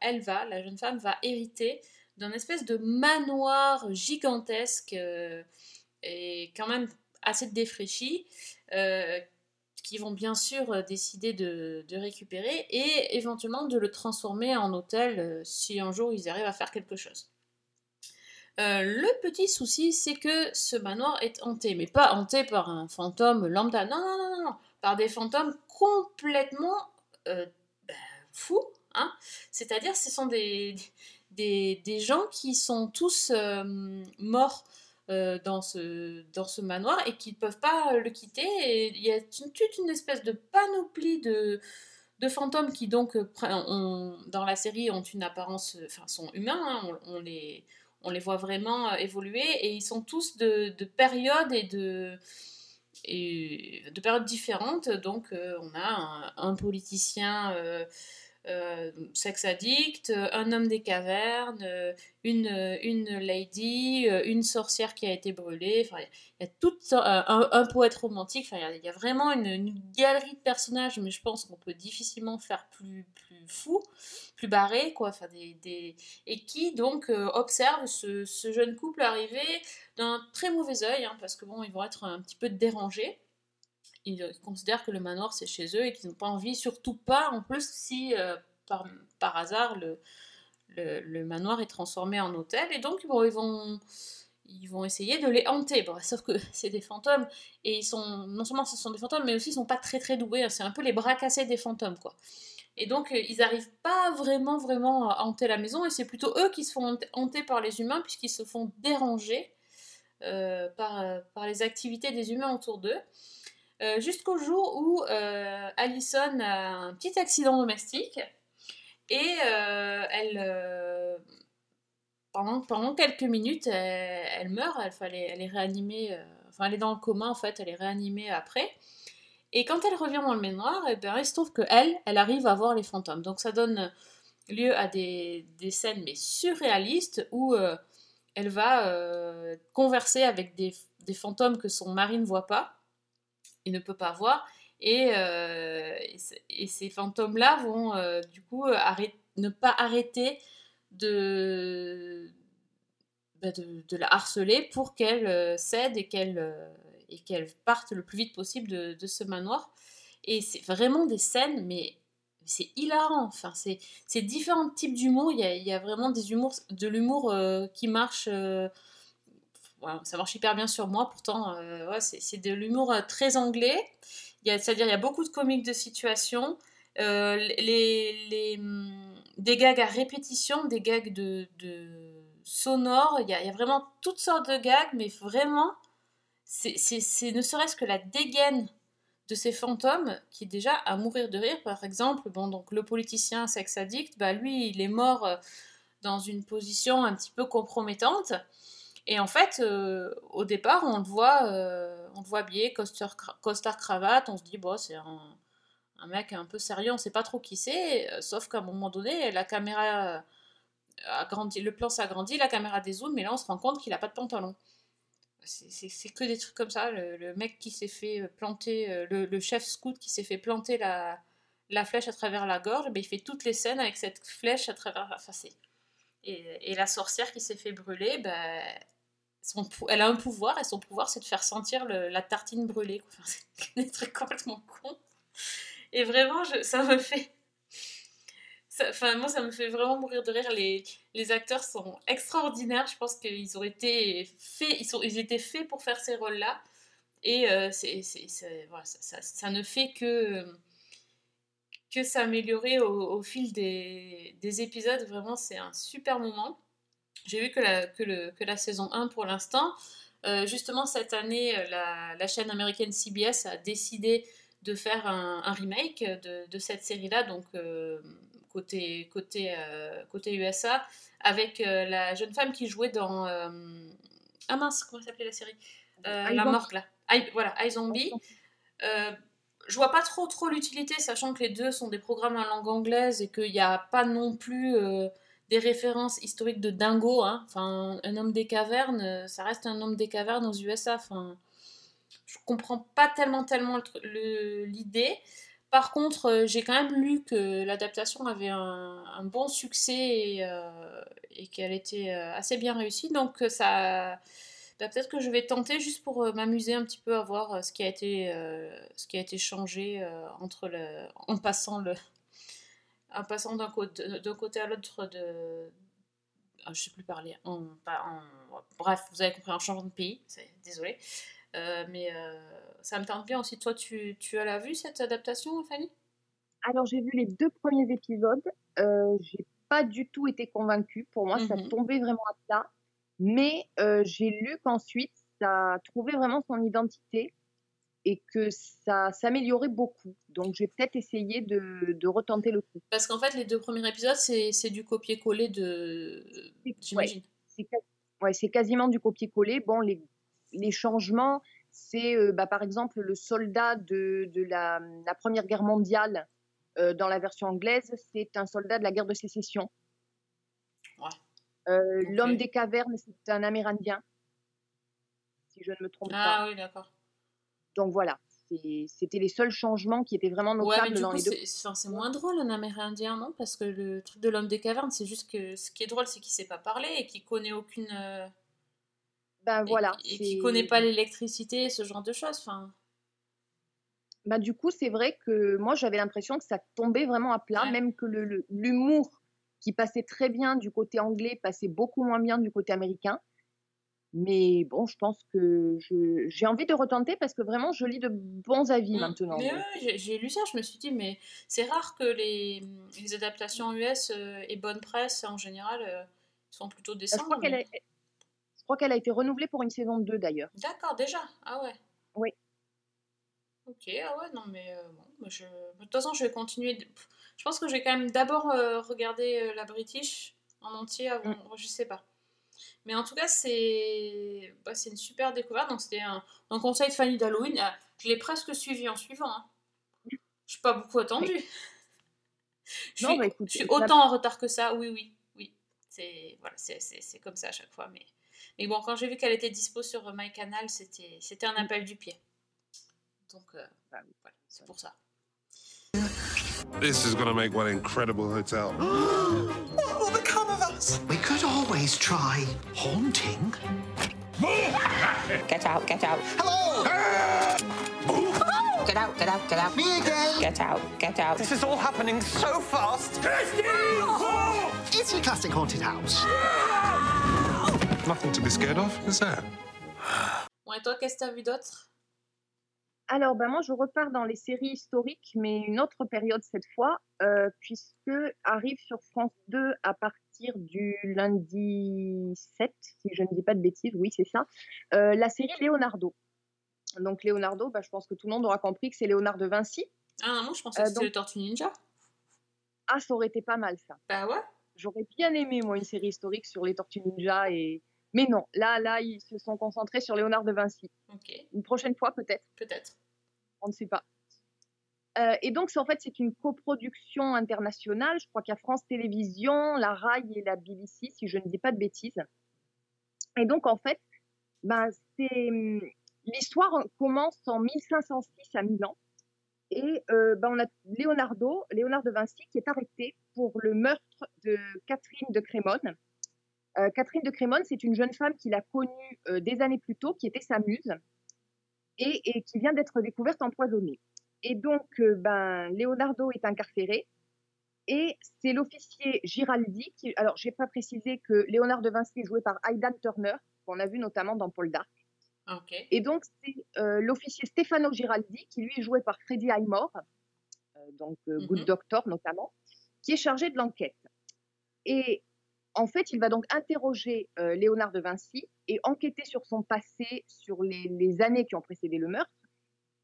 elle va, la jeune femme va hériter d'un espèce de manoir gigantesque euh, et quand même assez défraîchi, euh, qui vont bien sûr euh, décider de, récupérer et éventuellement de le transformer en hôtel euh, si un jour ils arrivent à faire quelque chose. Euh, le petit souci, c'est que ce manoir est hanté, mais pas hanté par un fantôme lambda, non, non, non, non, par des fantômes complètement ben, fous, hein. C'est-à-dire, ce sont des, des, des gens qui sont tous morts euh, dans, ce, dans ce manoir et qui ne peuvent pas le quitter. Et il y a toute une espèce de panoplie de, de fantômes qui, donc, euh, ont- dans la série, ont une apparence, euh, enfin, sont humains, hein, on, les, on les voit vraiment euh, évoluer et ils sont tous de, de périodes et de, et de périodes différentes. Donc, euh, on a un, politicien euh, euh, sex addict, euh, un homme des cavernes, euh, une, euh, une lady, une sorcière qui a été brûlée. Enfin, il y a tout un, poète romantique. Enfin, il y a- vraiment une, galerie de personnages, mais je pense qu'on peut difficilement faire plus, plus fou, plus barré, quoi. Enfin, des, Et qui donc observe ce, jeune couple arriver d'un très mauvais œil, hein, parce que bon, ils vont être un petit peu dérangés. Ils, considèrent que le manoir c'est chez eux et qu'ils n'ont pas envie, surtout pas en plus si euh, par, hasard le, manoir est transformé en hôtel. Et donc bon, ils vont ils vont essayer de les hanter. Bon, sauf que (laughs) c'est des fantômes et ils sont non seulement ce sont des fantômes, mais aussi ils sont pas très très doués. C'est un peu les bras cassés des fantômes quoi. Et donc euh, ils arrivent pas vraiment vraiment à hanter la maison et c'est plutôt eux qui se font hanter- par les humains puisqu'ils se font déranger euh, par, par les activités des humains autour d'eux. Euh, Jusqu'au jour où euh, Allison a un petit accident domestique et euh, elle, euh, pendant, quelques minutes, elle, elle meurt, elle, elle est réanimée, euh, enfin elle est dans le coma en fait, elle est réanimée après. Et quand elle revient dans le manoir, eh ben, il se trouve que elle, elle arrive à voir les fantômes. Donc ça donne lieu à des, scènes mais surréalistes où elle va converser avec des fantômes que son mari ne voit pas, il ne peut pas voir, et, euh, et, ces fantômes-là vont euh, du coup ne pas arrêter de, bah, de, de la harceler pour qu'elle euh, cède et qu'elle et qu'elle parte le plus vite possible de, de ce manoir. Et c'est vraiment des scènes, mais c'est hilarant. Enfin, c'est différents types d'humour. Il il y a vraiment des humours, de l'humour qui marche. Ouais, ça marche hyper bien sur moi. Pourtant, euh, c'est de l'humour euh, très anglais. C'est-à-dire, il y a beaucoup de comiques de situation. Euh, les, les, hum, des gags à répétition, des gags de, de sonores. Il y, a, y a vraiment toutes sortes de gags, mais vraiment, c'est ne serait-ce que la dégaine de ces fantômes qui est déjà à mourir de rire. Par exemple, bon, donc le politicien sex addict, bah lui, il est mort euh, dans une position un petit peu compromettante. Et en fait, euh, au départ, on le voit, euh, on le voit habillé, costard, cra- costard cravate. On se dit, bon, c'est un, mec un peu sérieux, on sait pas trop qui c'est, euh, sauf qu'à un moment donné, la caméra a le plan s'agrandit, la caméra dézoome, et là on se rend compte qu'il a pas de pantalon. C'est- que des trucs comme ça. Le, mec qui s'est fait planter, le, chef scout qui s'est fait planter la, la flèche à travers la gorge, ben, il fait toutes les scènes avec cette flèche à travers. Enfin, et, et la sorcière qui s'est fait brûler, ben, elle a un pouvoir, et son pouvoir c'est de faire sentir la tartine brûlée. Enfin, c'est des trucs complètement cons. Et vraiment, ça me fait. Enfin, moi, ça me fait vraiment mourir de rire. Les, acteurs sont extraordinaires. Je pense qu'ils ont été faits, ils, étaient faits pour faire ces rôles-là. Et euh, ça, ne fait que, s'améliorer au, fil des épisodes. Vraiment, c'est un super moment. J'ai vu que la, que, le, que la saison 1 pour l'instant. Euh, justement, cette année, euh, la, la chaîne américaine CBS a décidé de faire un, un remake de, de cette série-là, donc euh, côté, côté, euh, côté USA, avec la jeune femme qui jouait dans. ah mince, comment s'appelait la série? La morgue, là. I- voilà, iZombie. Euh, je vois pas trop trop l'utilité, sachant que les deux sont des programmes en langue anglaise et qu'il n'y a pas non plus des références historiques de dingo. Hein. Un homme des cavernes, euh, ça reste un homme des cavernes aux USA. Enfin, je comprends pas tellement tellement l'idée. Par contre, euh, j'ai quand même lu que l'adaptation avait un, bon succès et, euh, qu'elle était assez bien réussie. Donc ça, bah, peut-être que je vais tenter juste pour m'amuser un petit peu à voir ce qui a été, changé entre en passant le, en passant d'un côté, à l'autre de, ah, je sais plus parler, en, pas en- bref, vous avez compris, en changeant de pays, désolé. Euh, mais euh, ça me tente bien aussi. Toi, tu, tu as la vue cette adaptation, Fanny? Alors, j'ai vu les deux premiers épisodes. Euh, j'ai pas du tout été convaincue. Pour moi, ça Mhm. tombait vraiment à plat. Mais euh, j'ai lu qu'ensuite, ça a trouvé vraiment son identité et que ça s'améliorait beaucoup. Donc, j'ai peut-être essayé de, de retenter le coup. Parce qu'en fait, les deux premiers épisodes, c'est du copier-coller de. J'imagine. C'est ca- ouais, c'est quasiment du copier-coller. Bon, les, les changements, c'est euh, bah, par exemple le soldat de, de la, la Première Guerre mondiale euh, dans la version anglaise, c'est un soldat de la guerre de sécession. Ouais. Euh. L'homme des cavernes, c'est un Amérindien, si je ne me trompe Ah pas. oui, d'accord. Donc voilà, c'était les seuls changements qui étaient vraiment notables dans coup, les deux. c'est moins drôle un Amérindien, non? Parce que le truc de l'homme des cavernes, c'est juste que ce qui est drôle, c'est qu'il sait pas parler et qu'il connaît aucune. Ben voilà. et qu'il c'est- connaît pas l'électricité, ce genre de choses. Enfin, Bah, du coup, c'est vrai que moi, j'avais l'impression que ça tombait vraiment à plat, Ouais. même que le- le- l'humour qui passait très bien du côté anglais passait beaucoup moins bien du côté américain. Mais bon, je pense que j'ai envie de retenter parce que vraiment, je lis de bons avis Mm. maintenant. Mais j'ai- lu ça, je me suis dit, mais c'est rare que les, les adaptations US euh, et bonne presse, en général, euh, sont plutôt Euh, Je décentes. mais- je crois qu'elle a été renouvelée pour une saison 2 d'ailleurs. D'accord, déjà? Ah ouais. Oui. Ok, ah ouais, non, mais euh, bon, je... de toute façon, je vais continuer. de- Je pense que je vais quand même d'abord regarder euh, la British en entier avant. Mm. Je sais pas. Mais en tout cas, c'est bah, c'est une super découverte. Donc, c'était un... un conseil de Fanny d'Halloween. Ah, je l'ai presque suivi en suivant. Hein. Je suis pas beaucoup attendue. Je Non, suis, bah, écoute, je suis autant en retard que ça, oui, oui, oui. C'est voilà, c'est c'est- c'est comme ça à chaque fois. Mais, mais bon, quand j'ai vu qu'elle était dispo sur euh, MyCanal, c'était c'était un appel du pied. Donc, euh, Bah voilà, c'est pour ça. This is gonna make one incredible hotel. (gasps) What will become of us? We could always try haunting. Get out, get out. Hello! Get out, get out, get out. Me again! Get out, get out. This is all happening so fast. It's a classic haunted house. Nothing to be scared of, is there? Bon, et toi, qu'est-ce que t'as vu d'autre Alors, ben moi, je repars dans les séries historiques, mais une autre période cette fois, euh, puisque arrive sur France 2 à partir du lundi 7, si je ne dis pas de bêtises, oui, c'est ça, euh, la série Leonardo. Donc, Leonardo, ben, je pense que tout le monde aura compris que c'est Léonard de Vinci. Ah non, je pensais Euh, que c'était donc- Tortues Ninja. Ah, ça aurait été pas mal, ça. Bah ouais. J'aurais bien aimé, moi, une série historique sur les Tortues Ninja. Et... Mais non, là, là, ils se sont concentrés sur Léonard de Vinci. Une prochaine fois, peut-être. peut-être. On ne sait pas. Euh, et donc, en fait, c'est une coproduction internationale. Je crois qu'il y a France Télévisions, la RAI et la BBC, si je ne dis pas de bêtises. Et donc, en fait, ben, c'est hum, l'histoire commence en 1506 à Milan. Et euh, ben, on a Leonardo, Léonard de Vinci, qui est arrêté pour le meurtre de Catherine de Crémone. Euh, Catherine de Crémone, c'est une jeune femme qu'il a connue euh, des années plus tôt, qui était sa muse, et, et qui vient d'être découverte empoisonnée. Et donc, euh, ben, Leonardo est incarcéré, et c'est l'officier Giraldi qui. Alors, je n'ai pas précisé que Léonard de Vinci est joué par Aidan Turner, qu'on a vu notamment dans Paul Dark. Et donc, c'est l'officier Stefano Giraldi, qui lui est joué par Freddie Highmore, donc euh, Good. Doctor notamment, qui est chargé de l'enquête. Et en fait, il va donc interroger euh, Léonard de Vinci et enquêter sur son passé, sur les, années qui ont précédé le meurtre.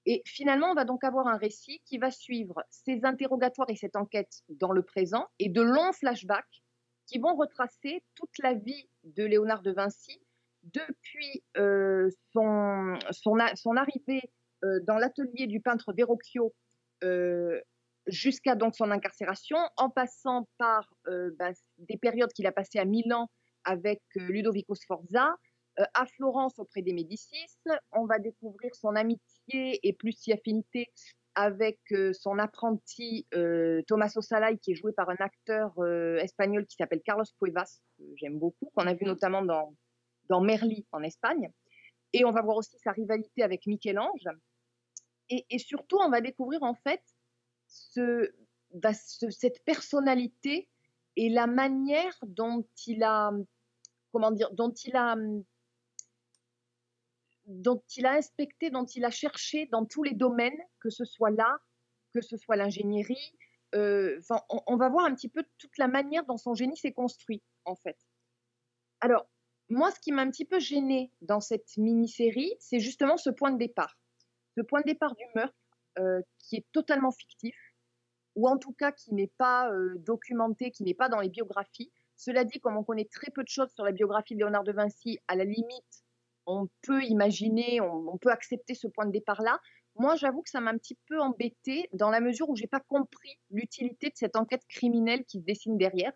Et finalement, on va donc avoir un récit qui va suivre ces interrogatoires et cette enquête dans le présent et de longs flashbacks qui vont retracer toute la vie de Léonard de Vinci depuis euh, son, arrivée euh, dans l'atelier du peintre Verrocchio jusqu'à donc son incarcération, en passant par euh, bah, des périodes qu'il a passées à Milan avec euh, Ludovico Sforza, euh, à Florence auprès des Médicis. On va découvrir son amitié et plus si affinité avec son apprenti Tommaso Salai, qui est joué par un acteur espagnol qui s'appelle Carlos Cuevas, que j'aime beaucoup, qu'on a vu notamment dans, dans Merli en Espagne. Et on va voir aussi sa rivalité avec Michel-Ange. Et, et surtout, on va découvrir en fait bah, ce- cette personnalité et la manière dont il a, comment dire, dont il a, dont il a inspecté, dont il a cherché dans tous les domaines, que ce soit l'art, que ce soit l'ingénierie. euh, on, va voir un petit peu toute la manière dont son génie s'est construit, en fait. Alors, moi, ce qui m'a un petit peu gêné dans cette mini-série, c'est justement ce point de départ. Ce point de départ du meurtre, qui est totalement fictif, ou en tout cas qui n'est pas euh, documenté, qui n'est pas dans les biographies. Cela dit, comme on connaît très peu de choses sur la biographie de Léonard de Vinci, à la limite, on peut imaginer, on, peut accepter ce point de départ-là. Moi, j'avoue que ça m'a un petit peu embêté dans la mesure où j'ai pas compris l'utilité de cette enquête criminelle qui se dessine derrière.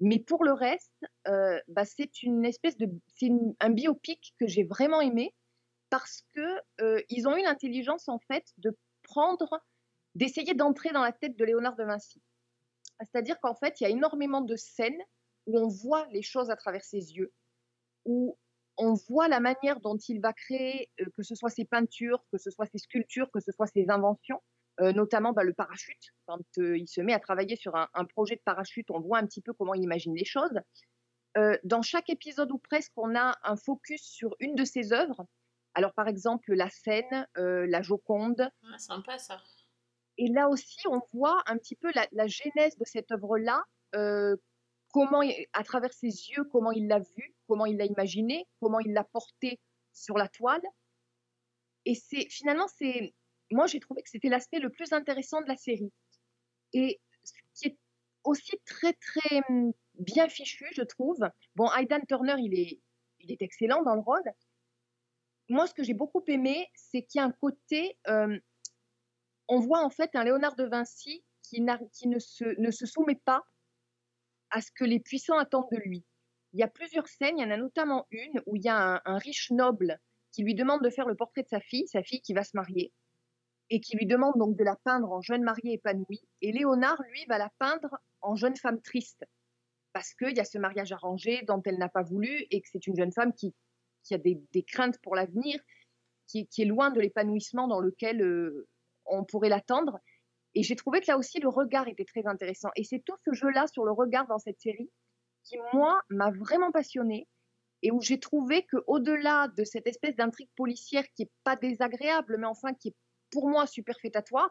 Mais pour le reste, euh, bah, c'est une espèce de, c'est un biopic que j'ai vraiment aimé parce que euh, ils ont eu l'intelligence en fait de prendre, d'essayer d'entrer dans la tête de Léonard de Vinci. C'est-à-dire qu'en fait, il y a énormément de scènes où on voit les choses à travers ses yeux, où on voit la manière dont il va créer, euh, que ce soit ses peintures, que ce soit ses sculptures, que ce soit ses inventions, euh, notamment bah, le parachute. Quand il se met à travailler sur un, projet de parachute, on voit un petit peu comment il imagine les choses. Dans chaque épisode ou presque, on a un focus sur une de ses œuvres. Alors par exemple, la scène, euh, la Joconde, Ah, sympa ça. et là aussi, on voit un petit peu la, la genèse de cette œuvre-là, euh, comment, à travers ses yeux, comment il l'a vue, comment il l'a imaginée, comment il l'a portée sur la toile. Et c'est finalement, c'est moi j'ai trouvé que c'était l'aspect le plus intéressant de la série. Et ce qui est aussi très très hum, bien fichu, je trouve. Bon, Aidan Turner, il est, il est excellent dans le rôle. Moi, ce que j'ai beaucoup aimé, c'est qu'il y a un côté euh, on voit en fait un Léonard de Vinci qui, ne se soumet pas à ce que les puissants attendent de lui. Il y a plusieurs scènes, il y en a notamment une où il y a un, un riche noble qui lui demande de faire le portrait de sa fille, sa fille qui va se marier, et qui lui demande donc de la peindre en jeune mariée épanouie. Et Léonard, lui, va la peindre en jeune femme triste, parce qu'il y a ce mariage arrangé dont elle n'a pas voulu, et que c'est une jeune femme qui, qui a des, craintes pour l'avenir, qui, est loin de l'épanouissement dans lequel euh, on pourrait l'attendre. Et j'ai trouvé que là aussi, le regard était très intéressant. Et c'est tout ce jeu-là sur le regard dans cette série qui, moi, m'a vraiment passionnée et où j'ai trouvé qu'au-delà de cette espèce d'intrigue policière qui est pas désagréable, mais enfin qui est pour moi superfétatoire,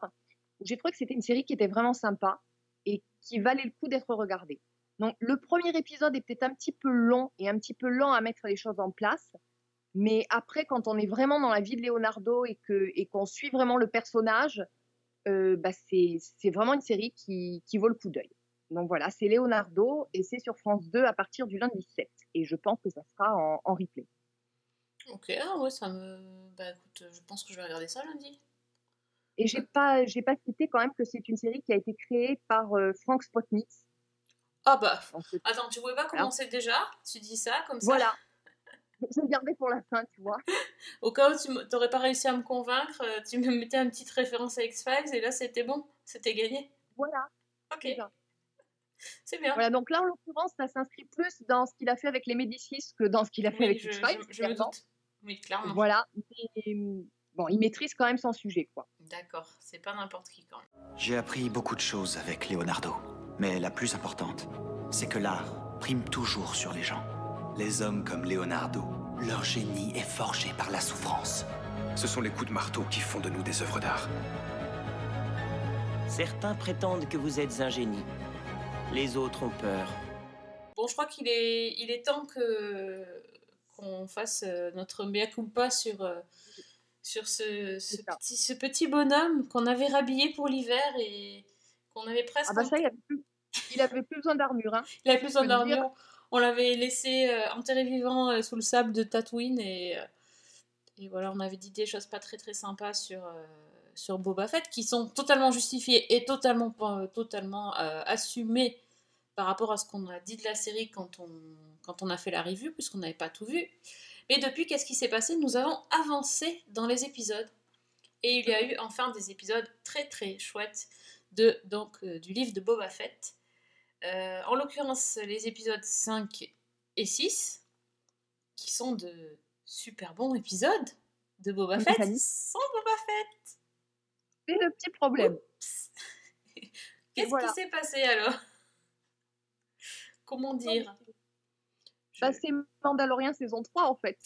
j'ai trouvé que c'était une série qui était vraiment sympa et qui valait le coup d'être regardée. Donc le premier épisode est peut-être un petit peu long et un petit peu lent à mettre les choses en place, mais après, quand on est vraiment dans la vie de Leonardo et que et qu'on suit vraiment le personnage, euh, bah c'est c'est vraiment une série qui, qui vaut le coup d'œil. Donc voilà, c'est Leonardo et c'est sur France 2 à partir du lundi 7. Et je pense que ça sera en, en replay. Ok, ah ouais, ça me. Bah écoute, je pense que je vais regarder ça lundi. Et j'ai pas, j'ai pas cité quand même que c'est une série qui a été créée par euh, Frank Spotnitz. Ah bah, attends, tu pouvais pas commencer déjà? Tu dis ça comme ça? Voilà. (laughs) Je vais le garder pour la fin, tu vois. Au cas où tu n'aurais pas réussi à me convaincre, euh, tu me mettais une petite référence à X-Files et là c'était bon, c'était gagné. Voilà. Ok, c'est bien. Voilà, donc là, en l'occurrence, ça s'inscrit plus dans ce qu'il a fait avec les Médicis que dans ce qu'il a fait Oui, avec je, X-Files. je- je me clairement. doute. Oui, clairement. Voilà. Mais, bon, il maîtrise quand même son sujet, quoi. D'accord, c'est pas n'importe qui quand même. J'ai appris beaucoup de choses avec Leonardo. Mais la plus importante, c'est que l'art prime toujours sur les gens. Les hommes comme Leonardo, leur génie est forgé par la souffrance. Ce sont les coups de marteau qui font de nous des œuvres d'art. Certains prétendent que vous êtes un génie. Les autres ont peur. Bon, je crois qu'il est, il est temps que qu'on fasse euh, notre mea culpa sur, euh, sur ce, ce petit, ce petit bonhomme qu'on avait rhabillé pour l'hiver et qu'on avait presque. Ah bah ça, il avait plus, il avait plus besoin d'armure. Hein. Il avait plus besoin d'armure. On l'avait laissé euh, enterré vivant euh, sous le sable de Tatooine et, euh, et voilà, on avait dit des choses pas très très sympas sur, sur Boba Fett qui sont totalement justifiées et totalement, assumées par rapport à ce qu'on a dit de la série quand on, a fait la review, puisqu'on n'avait pas tout vu. Mais depuis, qu'est-ce qui s'est passé? Nous avons avancé dans les épisodes. Et il y a eu enfin des épisodes très très chouettes de, donc, du livre de Boba Fett. Euh, en l'occurrence, les épisodes 5 et 6, qui sont de super bons épisodes de Boba Fett, sans Boba Fett. C'est le petit problème. (laughs) Qu'est-ce voilà. qui s'est passé alors? Comment dire? Bah, c'est Mandalorian saison 3, en fait.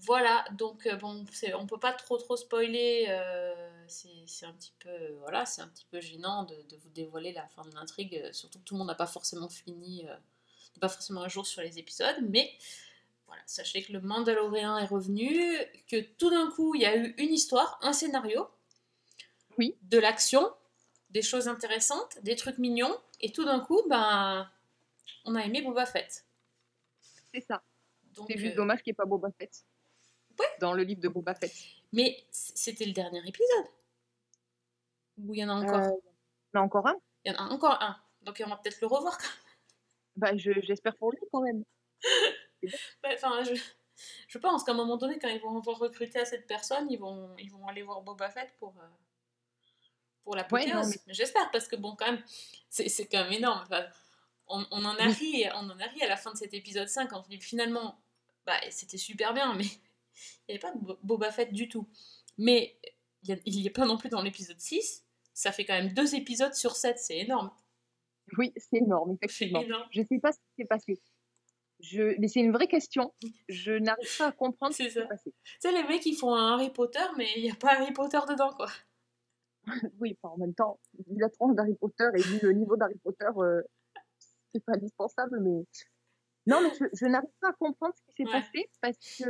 Voilà, donc euh, bon, on peut pas trop trop spoiler. euh, c'est un petit peu, voilà, c'est un petit peu gênant de, de vous dévoiler la fin de l'intrigue, euh, surtout que tout le monde n'a pas forcément fini, euh, n'est pas forcément à jour sur les épisodes. Mais voilà, sachez que le Mandalorian est revenu, que tout d'un coup il y a eu une histoire, un scénario, oui, de l'action, des choses intéressantes, des trucs mignons, et tout d'un coup, ben, on a aimé Boba Fett. C'est ça. C'est juste euh, dommage qu'il n'y ait pas Boba Fett. Dans le livre de Boba Fett. Mais c'était le dernier épisode. Ou il y en a encore? Euh, Il y en a encore un Il y en a encore un. Donc on va peut-être le revoir. quand même. bah, je- J'espère pour lui, quand même. (laughs) Ouais, Enfin, je, je pense qu'à un moment donné, quand ils vont avoir recruté à cette personne, ils vont, ils vont aller voir Boba Fett pour, euh, pour la Ouais, non, mais... J'espère, parce que bon, quand même, c'est c'est quand même énorme. Enfin, on, on en a (laughs) ri, on en a ri à la fin de cet épisode 5, quand on dit finalement, bah, c'était super bien, mais il n'y avait pas de Bo- Boba Fett du tout. Mais il n'y est pas non plus dans l'épisode 6. Ça fait quand même deux épisodes sur 7, c'est énorme. Oui, c'est énorme, effectivement. énorme. Je ne sais pas ce qui s'est passé. Je... Mais c'est une vraie question. Je n'arrive pas à comprendre ce qui s'est passé. Tu sais, les mecs, ils font un Harry Potter, mais il n'y a pas Harry Potter dedans, quoi. (laughs) Oui, enfin, en même temps, vu la tranche d'Harry Potter et vu le niveau d'Harry Potter, euh, c'est pas indispensable, mais... Non, mais je, je n'arrive pas à comprendre ce qui s'est Ouais. passé parce que,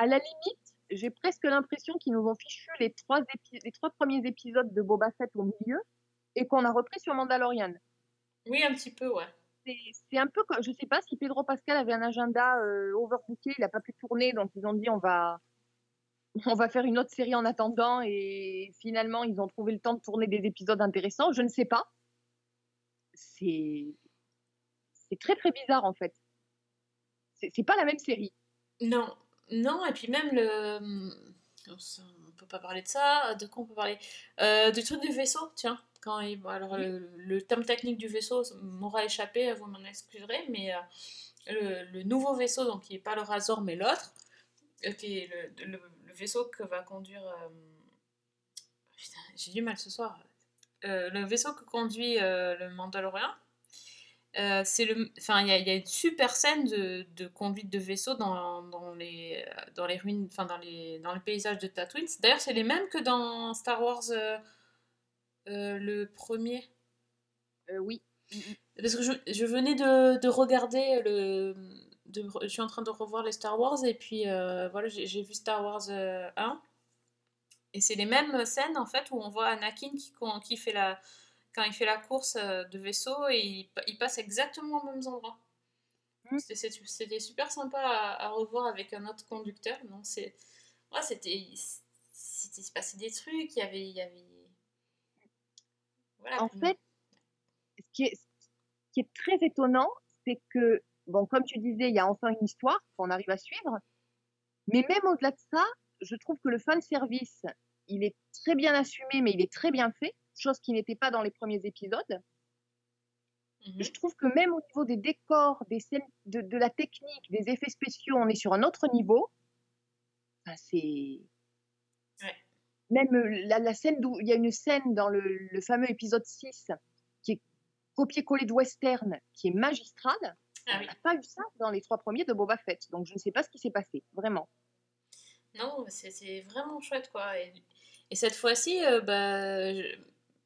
à la limite, j'ai presque l'impression qu'ils nous ont fichu les trois, épi- les trois premiers épisodes de Boba Fett au milieu et qu'on a repris sur Mandalorian. Oui, un petit peu, ouais. C'est un peu comme, je sais pas si Pedro Pascal avait un agenda euh, overbooké, il n'a pas pu tourner, donc ils ont dit on va, on va faire une autre série en attendant, et finalement ils ont trouvé le temps de tourner des épisodes intéressants. Je ne sais pas. C'est, c'est très très bizarre en fait. C'est c'est pas la même série. Non, non, et puis même le. ça, On peut pas parler de ça. De quoi on peut parler? Euh, Du truc du vaisseau, tiens. Quand il... alors, le, le terme technique du vaisseau m'aura échappé, vous m'en excuserez, mais euh, le, le nouveau vaisseau, donc qui n'est pas le Razor mais l'autre, euh, qui est le, le- vaisseau que va conduire. euh, Putain, j'ai du mal ce soir. Euh, le vaisseau que conduit euh, le Mandalorian. Euh, c'est le, enfin, il y, a- il y a une super scène de, de conduite de vaisseau dans, dans les, dans les ruines, enfin dans les, dans le paysage de Tatooine. D'ailleurs, c'est les mêmes que dans Star Wars, euh, euh, le premier. Euh, oui. Parce que je, je venais de, de regarder le, de, je suis en train de revoir les Star Wars et puis voilà, j'ai vu Star Wars euh, 1 et c'est les mêmes scènes en fait où on voit Anakin qui, qui fait la, quand il fait la course euh, de vaisseau et il, pa- il passe exactement aux mêmes endroits. C'était- c'est- C'était super sympa à, à revoir avec un autre conducteur. Non, c'est, ouais, c'était, c'était il se passait des trucs. Il y avait, il y avait, Voilà. En fait, ce qui est, ce qui est très étonnant, c'est que, bon, comme tu disais, il y a enfin une histoire qu'on arrive à suivre. Mais même au-delà de ça, je trouve que le fan service, il est très bien assumé, mais il est très bien fait, chose qui n'était pas dans les premiers épisodes. Mhm. Je trouve que même au niveau des décors, des scènes, de, de la technique, des effets spéciaux, on est sur un autre niveau. Enfin, c'est Ouais. même euh, la, la scène d'où il y a une scène dans le, le fameux épisode 6 qui est copié-collé de western, qui est magistrale. Ah on oui. n'a pas eu ça dans les trois premiers de Boba Fett. Donc je ne sais pas ce qui s'est passé, vraiment. Non, c'est c'est vraiment chouette, quoi. Et, et cette fois-ci, euh, bah, je,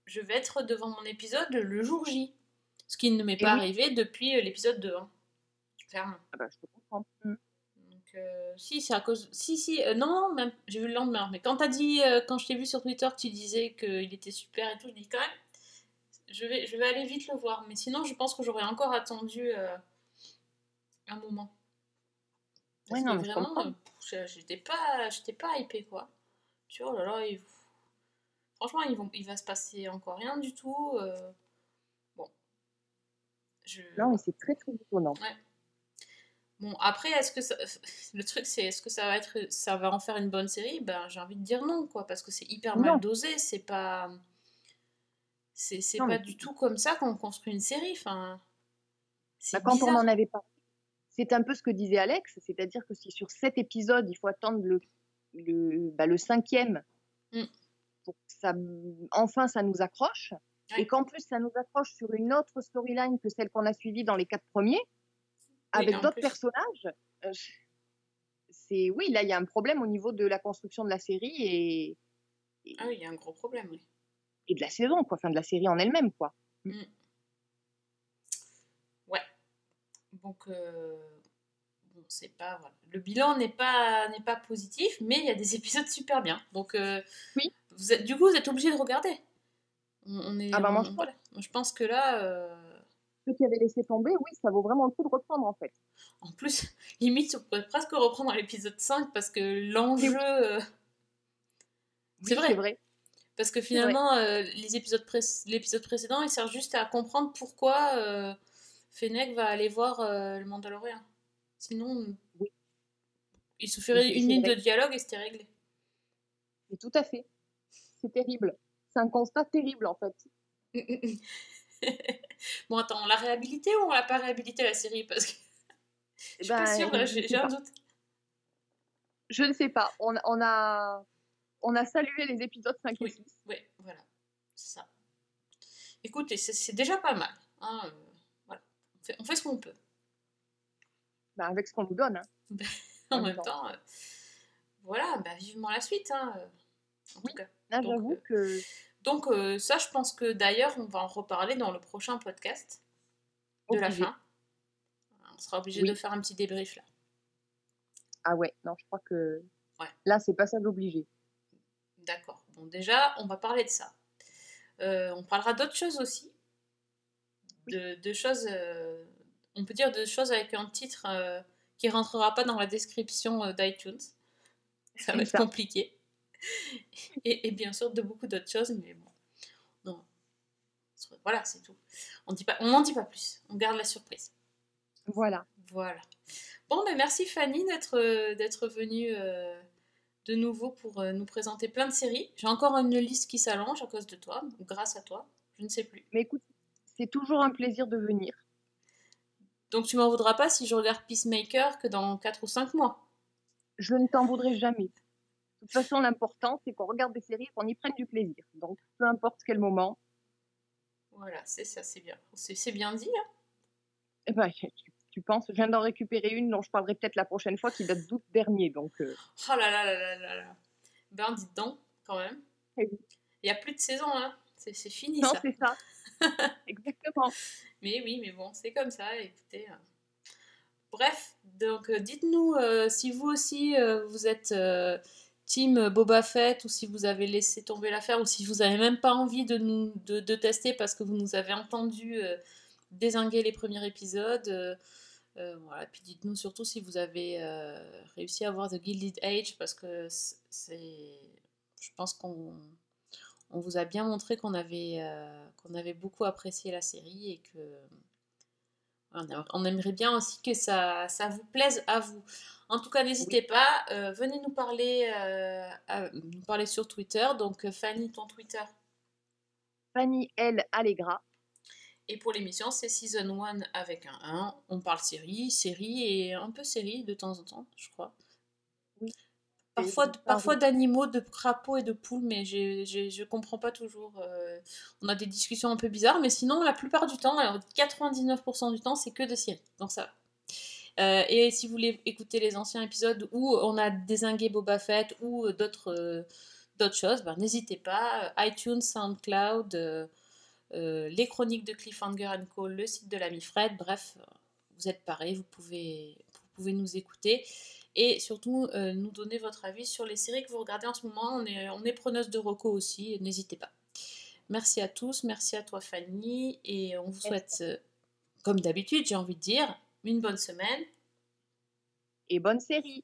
je vais être devant mon épisode le jour J. Ce qui ne m'est pas oui. arrivé depuis euh, l'épisode 2. hein. Clairement. Ah bah, je peux comprendre. Mm. Donc, euh, si, c'est à cause. Si, si, euh, non, non, même, j'ai vu le lendemain. Mais quand t'as dit, euh, quand je t'ai vu sur Twitter, que tu disais qu'il était super et tout, je dis quand même, je vais, je vais aller vite le voir. Mais sinon, je pense que j'aurais encore attendu un moment. Parce Ouais, non, que mais je vraiment, comprends. j'étais pas, j'étais pas hypée, quoi. Tu vois, oh là là, il- franchement, ils vont, il va se passer encore rien du tout. euh, Bon. Je... Non, mais c'est très très étonnant. Ouais. Bon, après, est-ce que ça... (laughs) le truc, c'est est-ce que ça va être, ça va en faire une bonne série? Ben, j'ai envie de dire non, quoi, parce que c'est hyper mal dosé. C'est pas, c'est pas mais- du tout comme ça qu'on construit une série. Enfin, Bah, quand on bizarre. en avait parlé, c'est un peu ce que disait Alex, c'est-à-dire que si sur sept épisodes, il faut attendre le, le, bah, le cinquième Mm. Pour que ça, enfin ça nous accroche, Ouais. et qu'en plus ça nous accroche sur une autre storyline que celle qu'on a suivie dans les quatre premiers, avec d'autres personnages, euh, c'est oui, là il y a un problème au niveau de la construction de la série et, et, Ah oui, il y a un gros problème, oui. et de la saison, quoi, enfin de la série en elle-même, quoi. Ouais. Donc, euh, bon, c'est pas. Voilà. Le bilan n'est pas, n'est pas positif, mais il y a des (laughs) épisodes super bien. Donc, euh, Oui. Vous êtes, du coup, vous êtes obligé de regarder. On, on est, Ah bah, moi, on- je pense. voilà. Moi, je pense que là, euh, Ceux qui avaient laissé tomber, oui, ça vaut vraiment le coup de reprendre en fait. en plus, (laughs) limite, on pourrait presque reprendre à l'épisode 5 parce que l'enjeu. euh, c'est Oui, vrai. Vrai. Parce que finalement, euh, les épisodes pré- l'épisode précédent, il sert juste à comprendre pourquoi euh, Fennec va aller voir le Mandalorien. Sinon, Oui. il suffirait une ligne de dialogue et c'était réglé. Mais tout à fait. C'est terrible. C'est un constat terrible en fait. (laughs) bon, attends, on l'a réhabilité ou on l'a pas réhabilité la série? Parce que je suis pas Ben, sûre, j'ai un doute. Je ne sais pas. On, on a, on a salué les épisodes 5 et 6. Oui, voilà, c'est ça. Écoutez, c'est déjà pas mal. hein, euh, voilà. on, fait, on fait ce qu'on peut. Ben, avec ce qu'on nous donne. hein. (laughs) en En même même temps, euh, voilà, bah, vivement la suite. Hein, euh, en tout cas. Là, Donc, j'avoue euh, que. Donc euh, ça, je pense que d'ailleurs, on va en reparler dans le prochain podcast de la fin. On sera obligé Oui. de faire un petit débrief là. Ah ouais, non, je crois que. Ouais. Là, c'est pas ça d'obligé. D'accord. Bon, déjà, on va parler de ça. Euh, on parlera d'autres choses aussi. De, de choses, euh, on peut dire de choses avec un titre euh, qui rentrera pas dans la description d'iTunes. Ça va être ça. compliqué. (laughs) Et, et bien sûr de beaucoup d'autres choses, mais bon. Non. Voilà, c'est tout. On n'en dit pas plus. On garde la surprise. Voilà. Voilà. Bon, mais merci Fanny d'être d'être venue euh, de nouveau pour euh, nous présenter plein de séries. J'ai encore une liste qui s'allonge à cause de toi, ou grâce à toi, je ne sais plus. Mais écoute, c'est toujours un plaisir de venir. Donc tu m'en voudras pas si je regarde Peacemaker que dans 4 ou 5 mois. Je ne t'en voudrais jamais. De toute façon, l'important, c'est qu'on regarde des séries et qu'on y prenne du plaisir. Donc, peu importe quel moment, Voilà, c'est ça, c'est bien. C'est bien dit. Hein eh ben, tu, tu penses, je viens d'en récupérer une dont je parlerai peut-être la prochaine fois qui date d'août dernier. Donc, euh, oh là là là là là là. Ben dites donc, quand même. Eh oui. Il n'y a plus de saison, hein. C'est fini non, ça. c'est ça. (laughs) Exactement. Mais oui, mais bon, c'est comme ça, écoutez. euh. Bref, donc euh, dites-nous euh, si vous aussi vous êtes team Boba Fett ou si vous avez laissé tomber l'affaire ou si vous n'avez même pas envie de, nous, de, tester parce que vous nous avez entendu euh, désinguer les premiers épisodes. euh, euh, voilà. Puis dites-nous surtout si vous avez euh, réussi à voir The Gilded Age parce que. Je pense qu'on on vous a bien montré qu'on avait, qu'on avait beaucoup apprécié la série et que on aimerait bien aussi que ça, ça vous plaise à vous. En tout cas, n'hésitez pas, euh, venez nous parler, euh, à- nous parler sur Twitter. Donc, euh, Fanny, ton Twitter? Fanny L. Allegra. Et pour l'émission, c'est Season 1 avec un 1. On parle série, série et un peu série de temps en temps, je crois. Parfois, parfois d'animaux, de crapauds et de poules, mais je comprends pas toujours. euh, on a des discussions un peu bizarres, mais sinon, la plupart du temps, alors 99% du temps, c'est que de séries. Donc ça. Euh, et si vous voulez écouter les anciens épisodes où on a désingué Boba Fett ou d'autres euh, d'autres choses, ben, n'hésitez pas. iTunes, SoundCloud, les chroniques de Cliffhanger Co, le site de l'ami Fred, bref, vous êtes pareil, vous pouvez, pouvez nous écouter et surtout euh, nous donner votre avis sur les séries que vous regardez en ce moment. On est, on est preneuse de Rocco aussi, n'hésitez pas. Merci à tous, merci à toi Fanny et on vous souhaite, euh, comme d'habitude, j'ai envie de dire, une bonne semaine. Et bonne série.